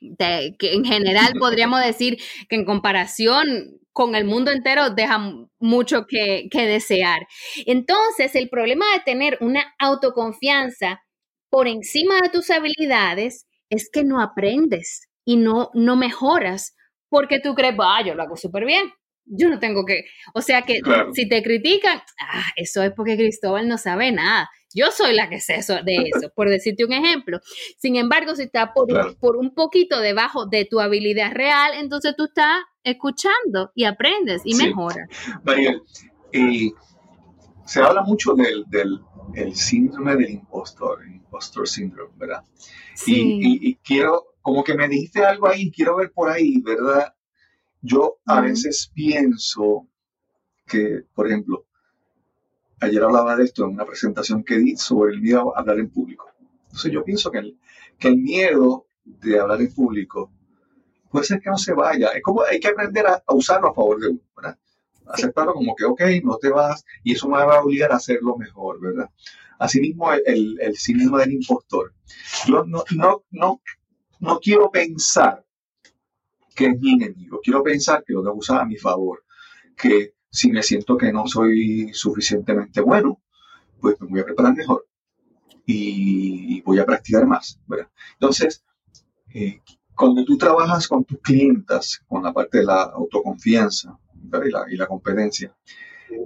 de- que en general podríamos decir que en comparación con el mundo entero deja mucho que, que desear. Entonces, el problema de tener una autoconfianza por encima de tus habilidades es que no aprendes y no, no mejoras porque tú crees, ah, yo lo hago súper bien. Yo no tengo que, o sea que Claro. si te critican, ah, eso es porque Cristóbal no sabe nada. Yo soy la que sé eso, de eso, por decirte un ejemplo. Sin embargo, si está por, Claro. por un poquito debajo de tu habilidad real, entonces tú estás escuchando y aprendes y Sí. mejoras. Mariel, eh, se habla mucho del, del el síndrome del impostor, el impostor syndrome, ¿verdad? Y, y- y quiero, como que me dijiste algo ahí, quiero ver por ahí, ¿verdad? Yo a veces pienso que, por ejemplo, ayer hablaba de esto en una presentación que di sobre el miedo a hablar en público. Entonces yo pienso que el, que el miedo de hablar en público puede ser que no se vaya. Es como hay que aprender a, a usarlo a favor de uno, ¿verdad? Aceptarlo como que, ok, no te vas y eso me va a obligar a hacerlo mejor, ¿verdad? Asimismo, el, el, el síndrome del impostor. Yo no, no, no, no quiero pensar que es mi enemigo. Quiero pensar que lo debo usar a mi favor. Que si me siento que no soy suficientemente bueno, pues me voy a preparar mejor y voy a practicar más. Entonces, eh, cuando tú trabajas con tus clientas, con la parte de la autoconfianza y, la, y la competencia,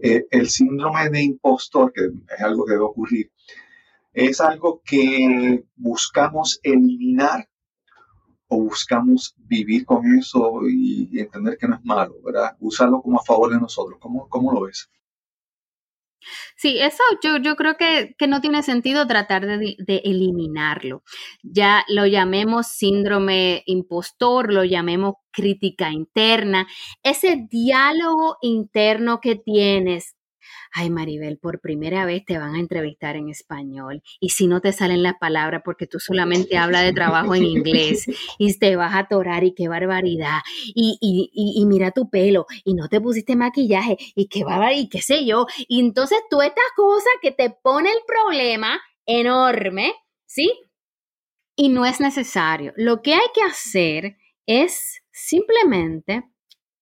Eh, el síndrome de impostor, que es algo que debe ocurrir, es algo que buscamos eliminar o buscamos vivir con eso y, entender que no es malo, ¿verdad? Usarlo como a favor de nosotros. ¿Cómo, cómo lo ves? Sí, eso yo, yo creo que, no tiene sentido tratar de, de, eliminarlo. Ya lo llamemos síndrome impostor, lo llamemos crítica interna, ese diálogo interno que tienes ay Maribel, por primera vez te van a entrevistar en español y si no te salen las palabras porque tú solamente hablas de trabajo en inglés y te vas a atorar y qué barbaridad y, y, y, mira tu pelo y no te pusiste maquillaje y qué barbaridad y qué sé yo. Y entonces tú estas cosas que te pone el problema enorme, ¿sí? Y no es necesario. Lo que hay que hacer es simplemente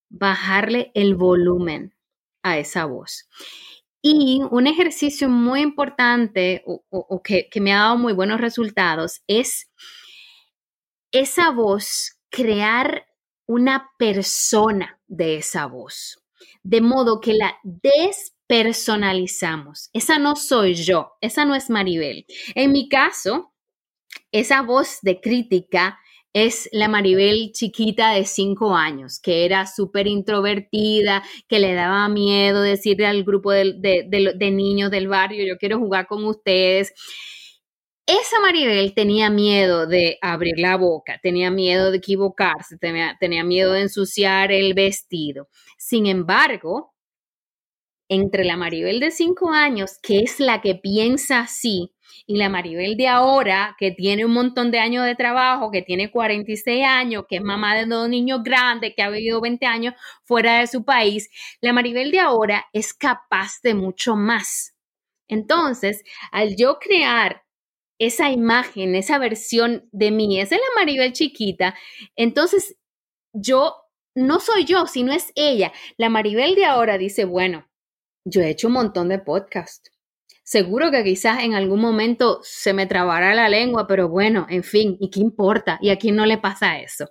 bajarle el volumen a esa voz. Y un ejercicio muy importante o, que, que, me ha dado muy buenos resultados es esa voz, crear una persona de esa voz, de modo que la despersonalizamos. Esa no soy yo, esa no es Maribel. En mi caso, esa voz de crítica es la Maribel chiquita de cinco años, que era súper introvertida, que le daba miedo decirle al grupo de, niños del barrio, yo quiero jugar con ustedes. Esa Maribel tenía miedo de abrir la boca, tenía miedo de equivocarse, tenía, tenía miedo de ensuciar el vestido. Sin embargo, entre la Maribel de cinco años, que es la que piensa así, y la Maribel de ahora, que tiene un montón de años de trabajo, que tiene 46 años, que es mamá de dos niños grandes, que ha vivido 20 años fuera de su país, la Maribel de ahora es capaz de mucho más. Entonces, al yo crear esa imagen, esa versión de mí, esa es la Maribel chiquita, entonces yo no soy yo, sino es ella. La Maribel de ahora dice, bueno, yo he hecho un montón de podcasts Seguro que quizás en algún momento se me trabará la lengua, pero bueno, en fin, ¿y qué importa? ¿Y a quién no le pasa eso?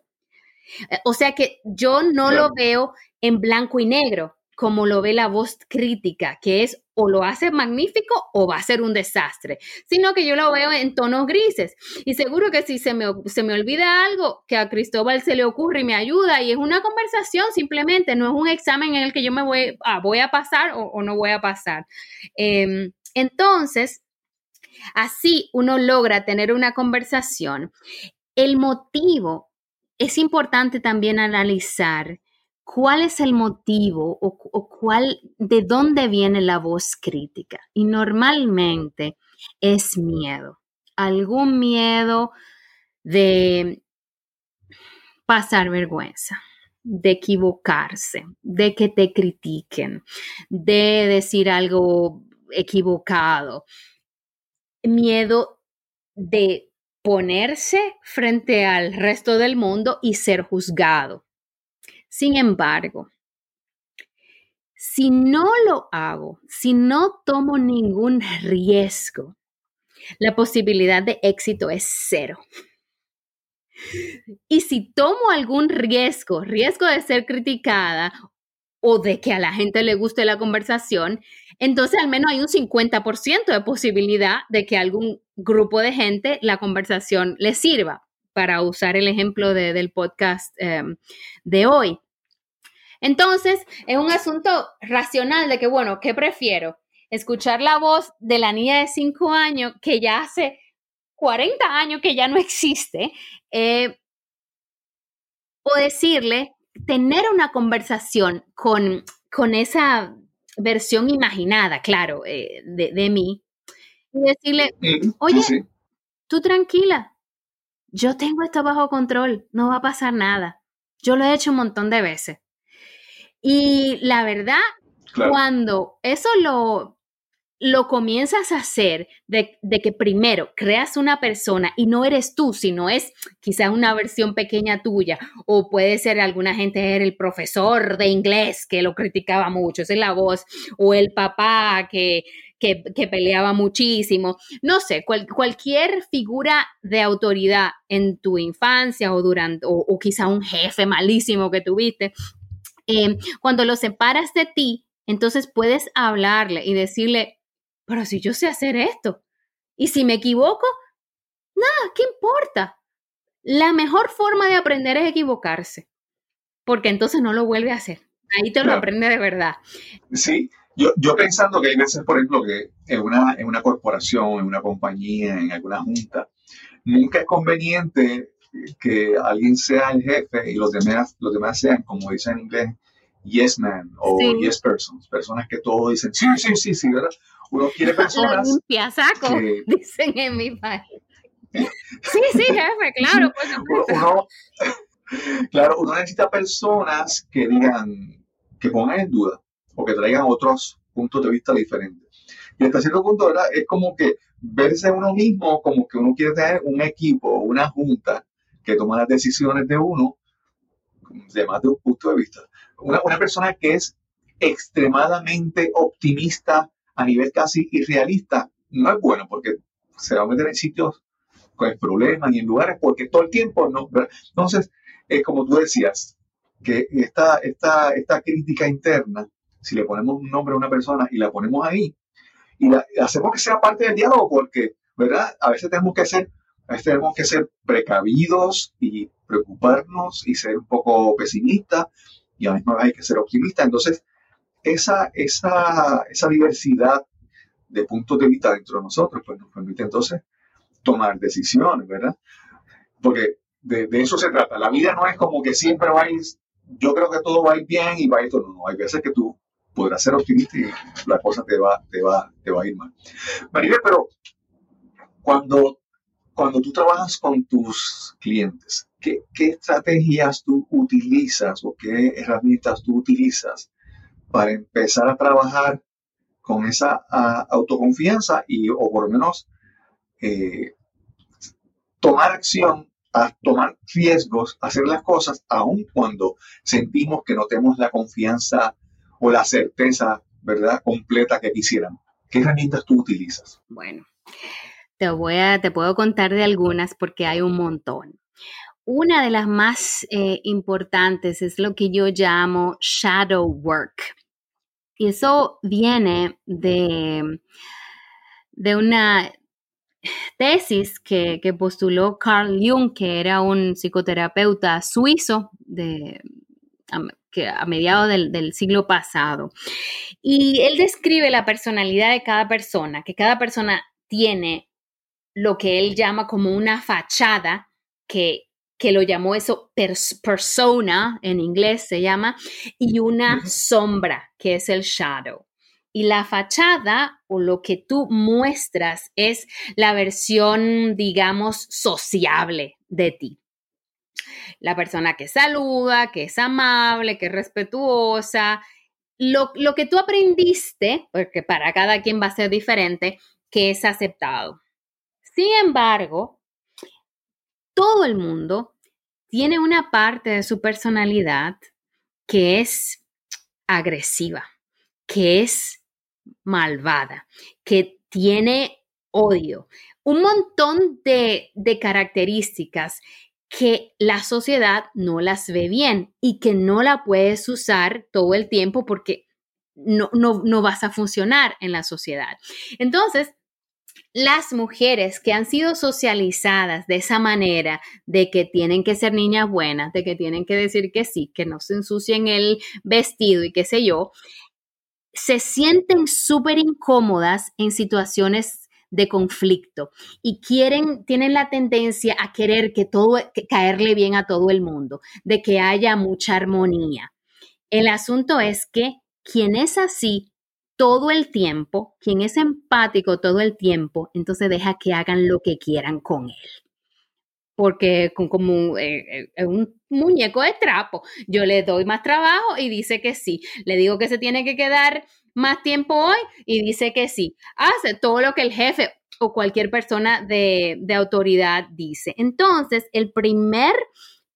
Eh, o sea que yo no lo veo en blanco y negro, como lo ve la voz crítica, que es o lo hace magnífico o va a ser un desastre, sino que yo lo veo en tonos grises. Y seguro que si se me, se me olvida algo, que a Cristóbal se le ocurre y me ayuda, y es una conversación simplemente, no es un examen en el que yo me voy, a, voy a pasar o, no voy a pasar. Em, entonces, así uno logra tener una conversación. El motivo es importante también analizar cuál es el motivo o, cuál, de dónde viene la voz crítica. Y normalmente es miedo, algún miedo de pasar vergüenza, de equivocarse, de que te critiquen, de decir algo equivocado, miedo de ponerse frente al resto del mundo y ser juzgado. Sin embargo, si no lo hago, si no tomo ningún riesgo, la posibilidad de éxito es cero. Y si tomo algún riesgo, riesgo de ser criticada o de que a la gente le guste la conversación, entonces al menos hay un 50% de posibilidad de que algún grupo de gente la conversación le sirva, para usar el ejemplo del podcast em, de hoy. Entonces, es un asunto racional de que, bueno, ¿qué prefiero? Escuchar la voz de la niña de 5 años que ya hace 40 años que ya no existe, eh, o decirle, tener una conversación con, con esa versión imaginada, claro, eh, de, mí, y decirle, oye, tú tranquila, yo tengo esto bajo control, no va a pasar nada. Yo lo he hecho un montón de veces. Y la verdad, cuando eso lo, lo comienzas a hacer de, que primero creas una persona y no eres tú, sino es quizás una versión pequeña tuya, o puede ser alguna gente, era el profesor de inglés que lo criticaba mucho, esa es la voz, o el papá que, que, peleaba muchísimo, no sé, cualquier figura de autoridad en tu infancia o durante, o, quizá un jefe malísimo que tuviste, eh, cuando lo separas de ti, entonces puedes hablarle y decirle, pero si yo sé hacer esto, y si me equivoco, nada, ¿qué importa? La mejor forma de aprender es equivocarse, porque entonces no lo vuelve a hacer. Ahí te lo aprende de verdad. Sí, yo, yo pensando que hay veces, por ejemplo, que en una, en una corporación, en una compañía, en alguna junta, nunca es conveniente que alguien sea el jefe y los demás, los demás sean, como dicen en inglés, yes man o Sí. yes persons, personas que todos dicen, sí, sí, sí, sí, ¿verdad? Uno quiere Lo personas limpia saco, que- dicen en mi país. Sí, sí, jefe, claro, por uno, supuesto. uno- claro, uno necesita personas que digan, que pongan en duda o que traigan otros puntos de vista diferentes. Y hasta cierto punto, ¿verdad? Es como que verse uno mismo, como que uno quiere tener un equipo, una junta que toma las decisiones de uno de más de un punto de vista. Una, una persona que es extremadamente optimista a nivel casi irrealista no es bueno porque se va a meter en sitios con problemas y en lugares porque todo el tiempo no. ¿verdad? Entonces, es como tú decías, que esta, esta, esta crítica interna, si le ponemos un nombre a una persona y la ponemos ahí, y la, hacemos que sea parte del diálogo, porque, ¿verdad? A veces tenemos que ser, a veces tenemos que ser precavidos y preocuparnos y ser un poco pesimistas, y a la misma vez hay que ser optimistas. Entonces, esa, esa, esa diversidad de puntos de vista dentro de nosotros, pues nos permite entonces tomar decisiones, ¿verdad? Porque de, de eso se trata. La vida no es como que siempre va a ir, yo creo que todo va a ir bien y va a ir todo. No, hay veces que tú podrás ser optimista y la cosa te va, te va, te va a ir mal. Maribel, pero cuando, cuando tú trabajas con tus clientes, ¿qué, estrategias tú utilizas o qué herramientas tú utilizas para empezar a trabajar con esa autoconfianza y, o por lo menos, eh, tomar acción, tomar riesgos, hacer las cosas, aun cuando sentimos que no tenemos la confianza o la certeza, ¿verdad?, completa que quisiéramos. ¿Qué herramientas tú utilizas? Bueno, te voy a, te puedo contar de algunas porque hay un montón. Una de las más eh, importantes es lo que yo llamo shadow work. Y eso viene de, de una tesis que, que postuló Carl Jung, que era un psicoterapeuta suizo de, a, que a mediados del, del siglo pasado. Y él describe la personalidad de cada persona, que cada persona tiene lo que él llama como una fachada, que, que lo llamó eso pers persona, en inglés se llama, y una sombra, que es el shadow. Y la fachada o lo que tú muestras es la versión, digamos, sociable de ti. La persona que saluda, que es amable, que es respetuosa, lo, lo que tú aprendiste, porque para cada quien va a ser diferente, que es aceptado. Sin embargo, todo el mundo tiene una parte de su personalidad que es agresiva, que es malvada, que tiene odio, un montón de, características que la sociedad no las ve bien y que no la puedes usar todo el tiempo porque no, no, no vas a funcionar en la sociedad. Entonces, las mujeres que han sido socializadas de esa manera, de que tienen que ser niñas buenas, de que tienen que decir que sí, que no se ensucien el vestido y qué sé yo, se sienten súper incómodas en situaciones de conflicto y quieren, tienen la tendencia a querer que todo, caerle bien a todo el mundo, de que haya mucha armonía. El asunto es que quien es así todo el tiempo, quien es empático todo el tiempo, entonces deja que hagan lo que quieran con él. Porque con, como eh, eh, un, muñeco de trapo, yo le doy más trabajo y dice que sí. Le digo que se tiene que quedar más tiempo hoy y dice que sí. Hace todo lo que el jefe o cualquier persona de, de autoridad dice. Entonces, el primer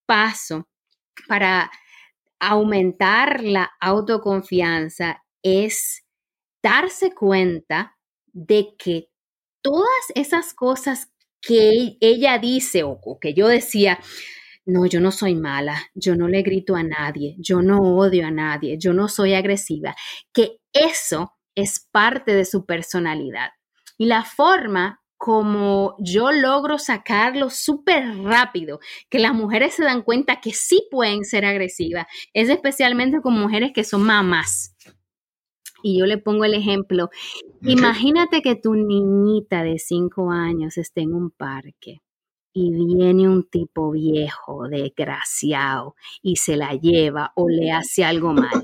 paso para aumentar la autoconfianza es darse cuenta de que todas esas cosas que ella dice o, que yo decía, no, yo no soy mala, yo no le grito a nadie, yo no odio a nadie, yo no soy agresiva, que eso es parte de su personalidad. Y la forma como yo logro sacarlo súper rápido, que las mujeres se dan cuenta que sí pueden ser agresivas, es especialmente con mujeres que son mamás. Y yo le pongo el ejemplo, imagínate que tu niñita de cinco años esté en un parque y viene un tipo viejo, desgraciado, y se la lleva o le hace algo mal.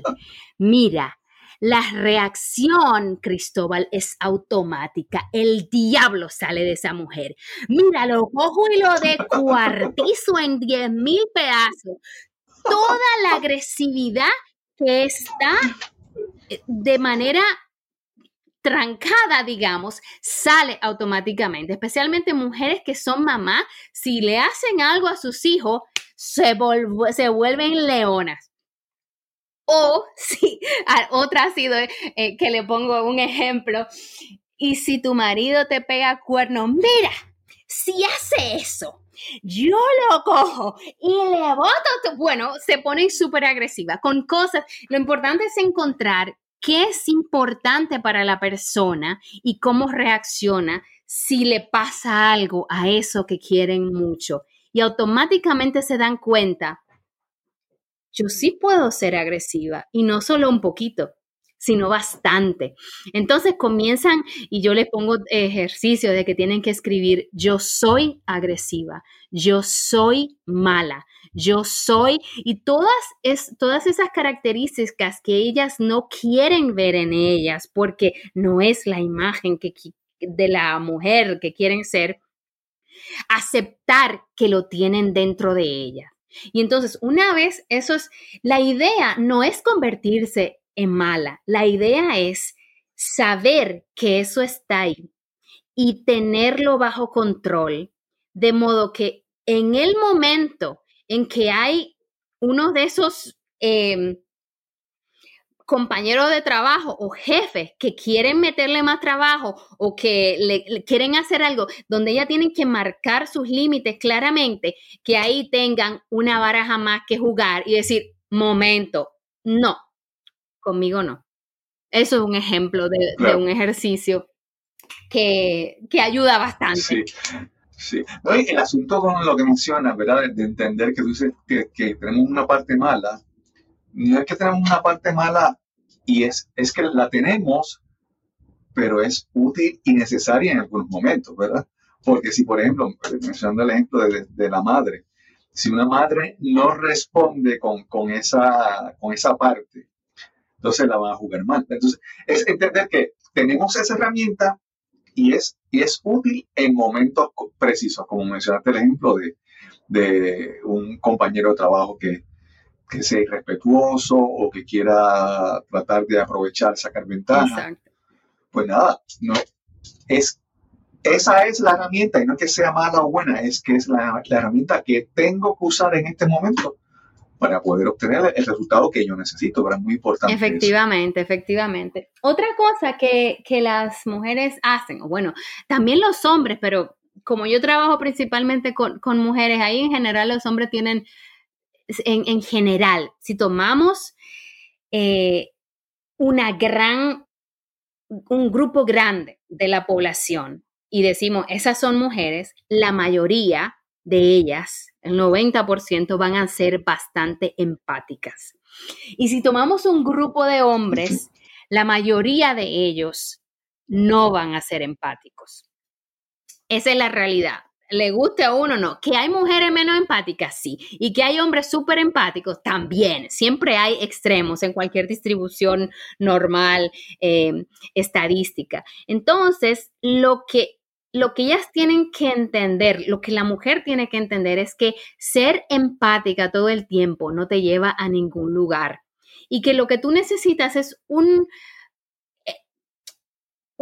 Mira, la reacción, Cristóbal, es automática. El diablo sale de esa mujer. Mira, lo cojo y lo cuartizo en 10 mil pedazos. Toda la agresividad que está de manera trancada, digamos, sale automáticamente. Especialmente mujeres que son mamás, si le hacen algo a sus hijos, se, se vuelven leonas. O si, otra ha sido eh, que le pongo un ejemplo, y si tu marido te pega cuerno, mira, si hace eso, yo lo cojo y le boto, bueno, se ponen súper agresiva con cosas. Lo importante es encontrar qué es importante para la persona y cómo reacciona si le pasa algo a eso que quieren mucho. Y automáticamente se dan cuenta yo sí puedo ser agresiva y no solo un poquito, sino bastante. Entonces comienzan y yo les pongo ejercicio de que tienen que escribir, yo soy agresiva, yo soy mala, yo soy, y todas, es, todas esas características que ellas no quieren ver en ellas porque no es la imagen que, de la mujer que quieren ser, aceptar que lo tienen dentro de ella. Y entonces, una vez eso es, la idea no es convertirse en mala, la idea es saber que eso está ahí y tenerlo bajo control, de modo que en el momento en que hay uno de esos em, compañeros de trabajo o jefes que quieren meterle más trabajo o que le, quieren hacer algo donde ella tienen que marcar sus límites claramente, que ahí tengan una baraja más que jugar y decir, momento, no, conmigo no. Eso es un ejemplo de, un ejercicio que, ayuda bastante. Sí. Sí. el asunto con lo que mencionas, ¿verdad? De entender que tú dices que, que tenemos una parte mala, no es que tenemos una parte mala y es, es que la tenemos, pero es útil y necesaria en algunos momentos, ¿verdad? Porque si, por ejemplo, mencionando el ejemplo de, la madre, si una madre no responde con, con, esa, con esa parte, entonces la van a jugar mal. Entonces, es entender que tenemos esa herramienta y es, y es útil en momentos precisos, como mencionaste el ejemplo de, de un compañero de trabajo que, que sea irrespetuoso o que quiera tratar de aprovechar, sacar ventaja. Pues nada, no, es, esa es la herramienta y no es que sea mala o buena, es que es la, herramienta que tengo que usar en este momento para poder obtener el resultado que yo necesito, es muy importante. Efectivamente, efectivamente. Otra cosa que, que las mujeres hacen, o bueno, también los hombres, pero como yo trabajo principalmente con, con mujeres, ahí en general los hombres tienen en, general, si tomamos eh, una gran, un grupo grande de la población y decimos, esas son mujeres, la mayoría de ellas, el 90%, van a ser bastante empáticas. Y si tomamos un grupo de hombres, la mayoría de ellos no van a ser empáticos. Esa es la realidad le guste a uno, no. Que hay mujeres menos empáticas, sí. Y que hay hombres súper empáticos, también. Siempre hay extremos en cualquier distribución normal, em, estadística. Entonces, lo que, lo que ellas tienen que entender, lo que la mujer tiene que entender es que ser empática todo el tiempo no te lleva a ningún lugar. Y que lo que tú necesitas es un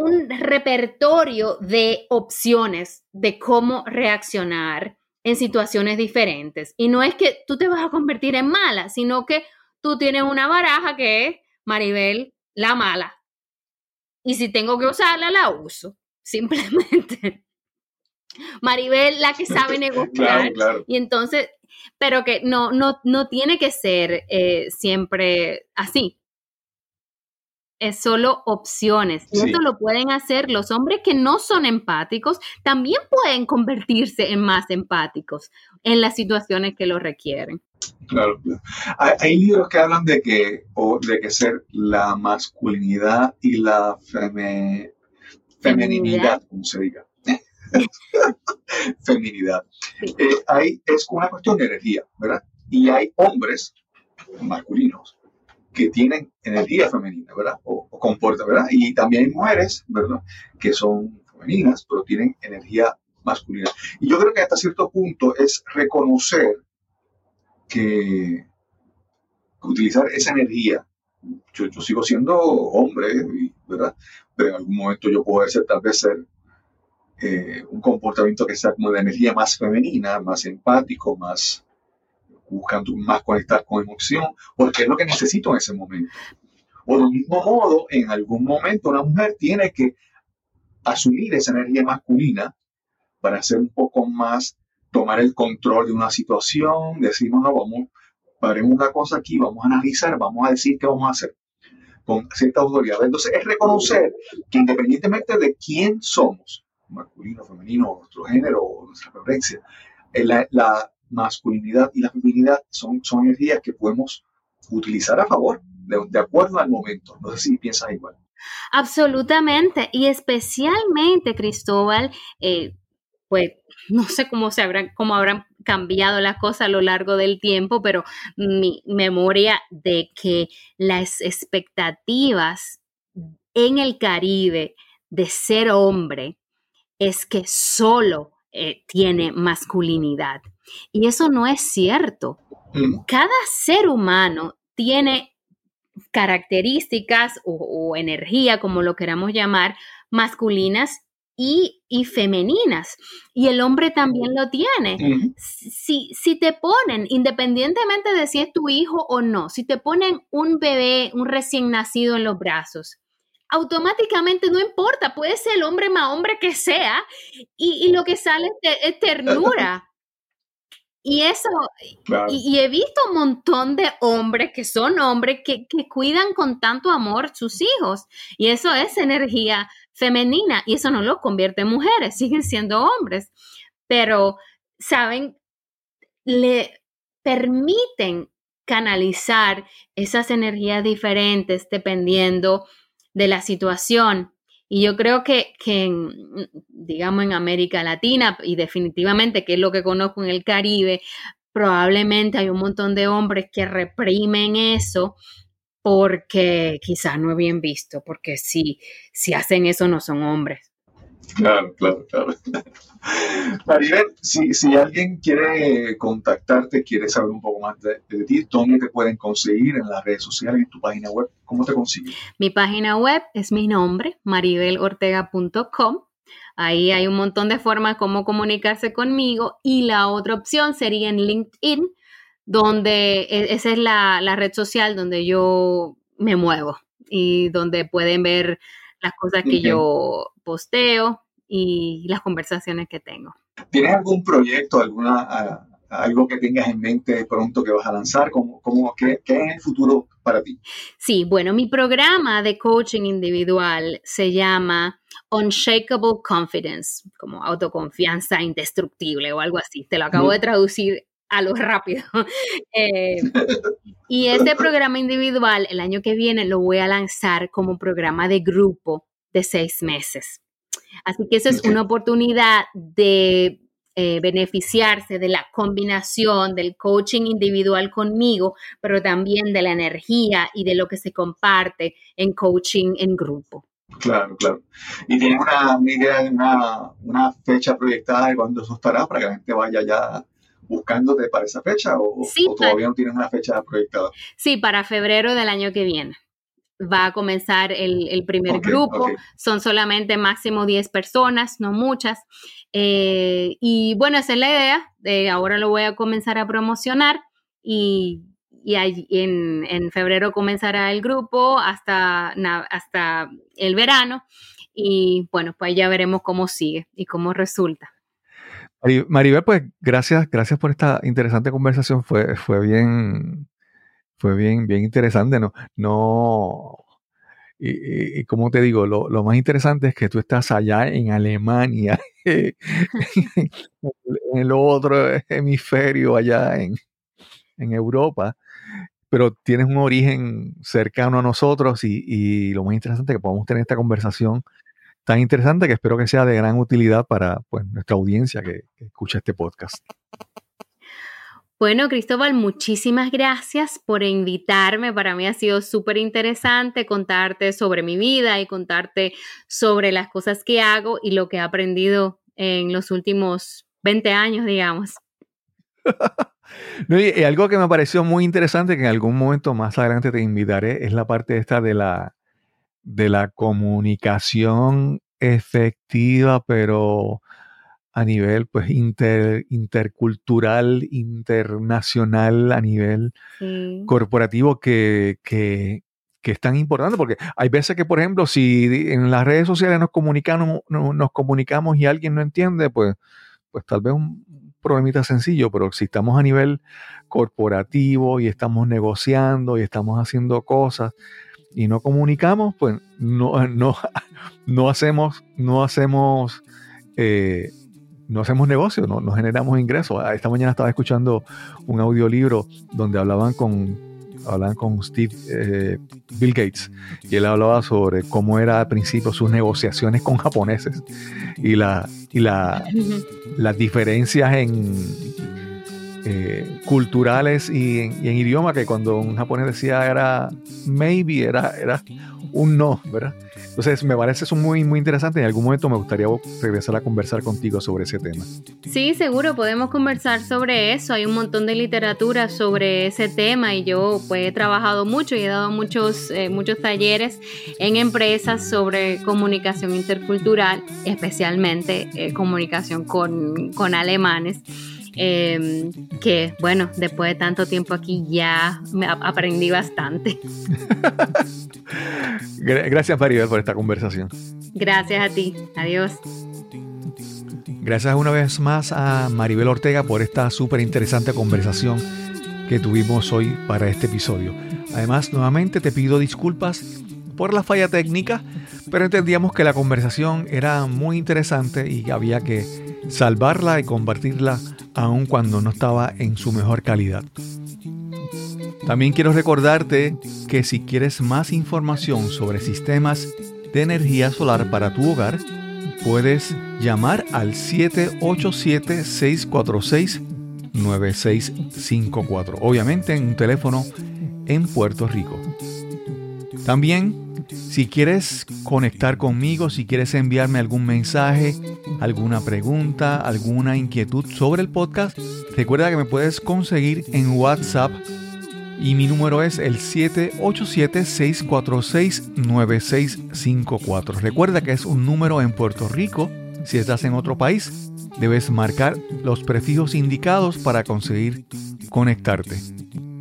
un repertorio de opciones de cómo reaccionar en situaciones diferentes. Y no es que tú te vas a convertir en mala, sino que tú tienes una baraja que es Maribel la mala. Y si tengo que usarla, la uso. Simplemente. Maribel la que sabe negociar. Y entonces pero que no, no, no tiene que ser eh, siempre así. Es solo opciones. Y Sí. esto lo pueden hacer los hombres que no son empáticos, también pueden convertirse en más empáticos en las situaciones que lo requieren. Claro, claro. Hay, hay libros que hablan de que, o de que ser la masculinidad y la feme- femeninidad, como se diga. Feminidad. Sí. Eh, ahí es una cuestión de energía, ¿verdad? Y hay hombres masculinos que tienen energía femenina, ¿verdad? O, o comporta, ¿verdad? Y también hay mujeres, ¿verdad? Que son femeninas, pero tienen energía masculina. Y yo creo que hasta cierto punto es reconocer que utilizar esa energía. Yo, yo sigo siendo hombre, y- ¿verdad? Pero en algún momento yo puedo ser, tal vez ser eh, un comportamiento que sea como de energía más femenina, más empático, más buscando más conectar con emoción, porque es lo que necesito en ese momento. O del mismo modo, en algún momento una mujer tiene que asumir esa energía masculina para hacer un poco más, tomar el control de una situación, decir, no, no, vamos, paremos una cosa aquí, vamos a analizar, vamos a decir qué vamos a hacer con cierta autoridad. Entonces, es reconocer que independientemente de quién somos, masculino, femenino, nuestro género o nuestra preferencia, eh, la, la masculinidad y la feminidad son, son energías que podemos utilizar a favor, de, de acuerdo al momento. No sé si piensas igual. Absolutamente, y especialmente, Cristóbal, eh, pues no sé cómo se habrán, cómo habrán cambiado las cosas a lo largo del tiempo, pero mi memoria de que las expectativas en el Caribe de ser hombre es que solo eh, tiene masculinidad. Y eso no es cierto. Mm, Cada ser humano tiene características o, o energía, como lo queramos llamar, masculinas y, y femeninas. Y el hombre también lo tiene. Si, si te ponen, independientemente de si es tu hijo o no, si te ponen un bebé, un recién nacido en los brazos, automáticamente no importa, puede ser el hombre más hombre que sea, y, y lo que sale es, te- es ternura. Y eso, claro. y, y he visto un montón de hombres que son hombres que, que cuidan con tanto amor sus hijos. Y eso es energía femenina. Y eso no los convierte en mujeres, siguen siendo hombres. Pero, ¿saben? Le permiten canalizar esas energías diferentes dependiendo de la situación. Y yo creo que, que en, digamos, en América Latina, y definitivamente que es lo que conozco en el Caribe, probablemente hay un montón de hombres que reprimen eso porque quizás no es bien visto, porque si, si hacen eso no son hombres. Claro, claro, claro. Maribel, si, si alguien quiere contactarte, quiere saber un poco más de, de ti, ¿dónde te pueden conseguir? En las redes sociales, en tu página web, ¿cómo te consiguen? Mi página web es mi nombre, maribelortega.com. Ahí hay un montón de formas como comunicarse conmigo y la otra opción sería en LinkedIn, donde e- esa es la, la red social donde yo me muevo y donde pueden ver las cosas que yo posteo y las conversaciones que tengo. ¿Tienes algún proyecto, alguna, ah, algo que tengas en mente pronto que vas a lanzar? ¿Cómo, cómo, qué, ¿Qué es el futuro para ti? Sí, bueno, mi programa de coaching individual se llama Unshakable Confidence, como autoconfianza indestructible o algo así. Te lo acabo de traducir a lo rápido. Eh, y este programa individual, el año que viene, lo voy a lanzar como programa de grupo de seis meses. Así que eso es una oportunidad de eh, beneficiarse de la combinación del coaching individual conmigo, pero también de la energía y de lo que se comparte en coaching en grupo. Claro, claro. ¿Y tienes una, una idea de una, una fecha proyectada de cuándo eso estará para que la gente vaya ya buscándote para esa fecha o, Sí, o todavía no tienes una fecha proyectada? Sí, para febrero del año que viene. Va a comenzar el, el primer grupo. Son solamente máximo 10 personas, no muchas. Eh, y bueno, esa es la idea. Eh, ahora lo voy a comenzar a promocionar y, y en, en febrero comenzará el grupo hasta, na- hasta el verano. Y bueno, pues ya veremos cómo sigue y cómo resulta. Maribel, pues gracias, gracias por esta interesante conversación. Fue, fue bien, fue bien, bien interesante. No, no, y, como te digo, lo, más interesante es que tú estás allá en Alemania, en el otro hemisferio, allá en, en Europa, pero tienes un origen cercano a nosotros y, lo más interesante es que podamos tener esta conversación tan interesante que espero que sea de gran utilidad para pues, nuestra audiencia que, que escucha este podcast. Bueno, Cristóbal, muchísimas gracias por invitarme. Para mí ha sido súper interesante contarte sobre mi vida y contarte sobre las cosas que hago y lo que he aprendido en los últimos 20 años, digamos. y algo que me pareció muy interesante, que en algún momento más adelante te invitaré, es la parte esta de la, de la comunicación efectiva, pero a nivel pues inter, intercultural, internacional, a nivel corporativo que, que, que, es tan importante, porque hay veces que, por ejemplo, si en las redes sociales nos comunicamos, nos comunicamos y alguien no entiende, pues, pues tal vez un problemita sencillo, pero si estamos a nivel corporativo y estamos negociando y estamos haciendo cosas y no comunicamos, pues no, no, no hacemos, no hacemos eh, no hacemos negocio, no, no generamos ingresos. Ah, esta mañana estaba escuchando un audiolibro donde hablaban con, hablaban con Steve eh, Bill Gates y él hablaba sobre cómo era al principio sus negociaciones con japoneses y, la, y la, las diferencias en eh, culturales y en, idioma que cuando un japonés decía era maybe, era, era un no, ¿verdad? Entonces, me parece eso muy, muy interesante. En algún momento me gustaría regresar a conversar contigo sobre ese tema. Sí, seguro, podemos conversar sobre eso. Hay un montón de literatura sobre ese tema y yo pues he trabajado mucho y he dado muchos, eh, muchos talleres en empresas sobre comunicación intercultural, especialmente eh, comunicación con, con alemanes. Em, que bueno, después de tanto tiempo aquí ya me aprendí bastante. Gracias Maribel por esta conversación. Gracias a ti, adiós. Gracias una vez más a Maribel Ortega por esta súper interesante conversación que tuvimos hoy para este episodio. Además, nuevamente te pido disculpas por la falla técnica, pero entendíamos que la conversación era muy interesante y había que salvarla y compartirla aun cuando no estaba en su mejor calidad. También quiero recordarte que si quieres más información sobre sistemas de energía solar para tu hogar, puedes llamar al 787-646-9654, obviamente en un teléfono en Puerto Rico. También si quieres conectar conmigo, si quieres enviarme algún mensaje, alguna pregunta, alguna inquietud sobre el podcast, recuerda que me puedes conseguir en WhatsApp y mi número es el 787-646-9654. Recuerda que es un número en Puerto Rico. Si estás en otro país, debes marcar los prefijos indicados para conseguir conectarte.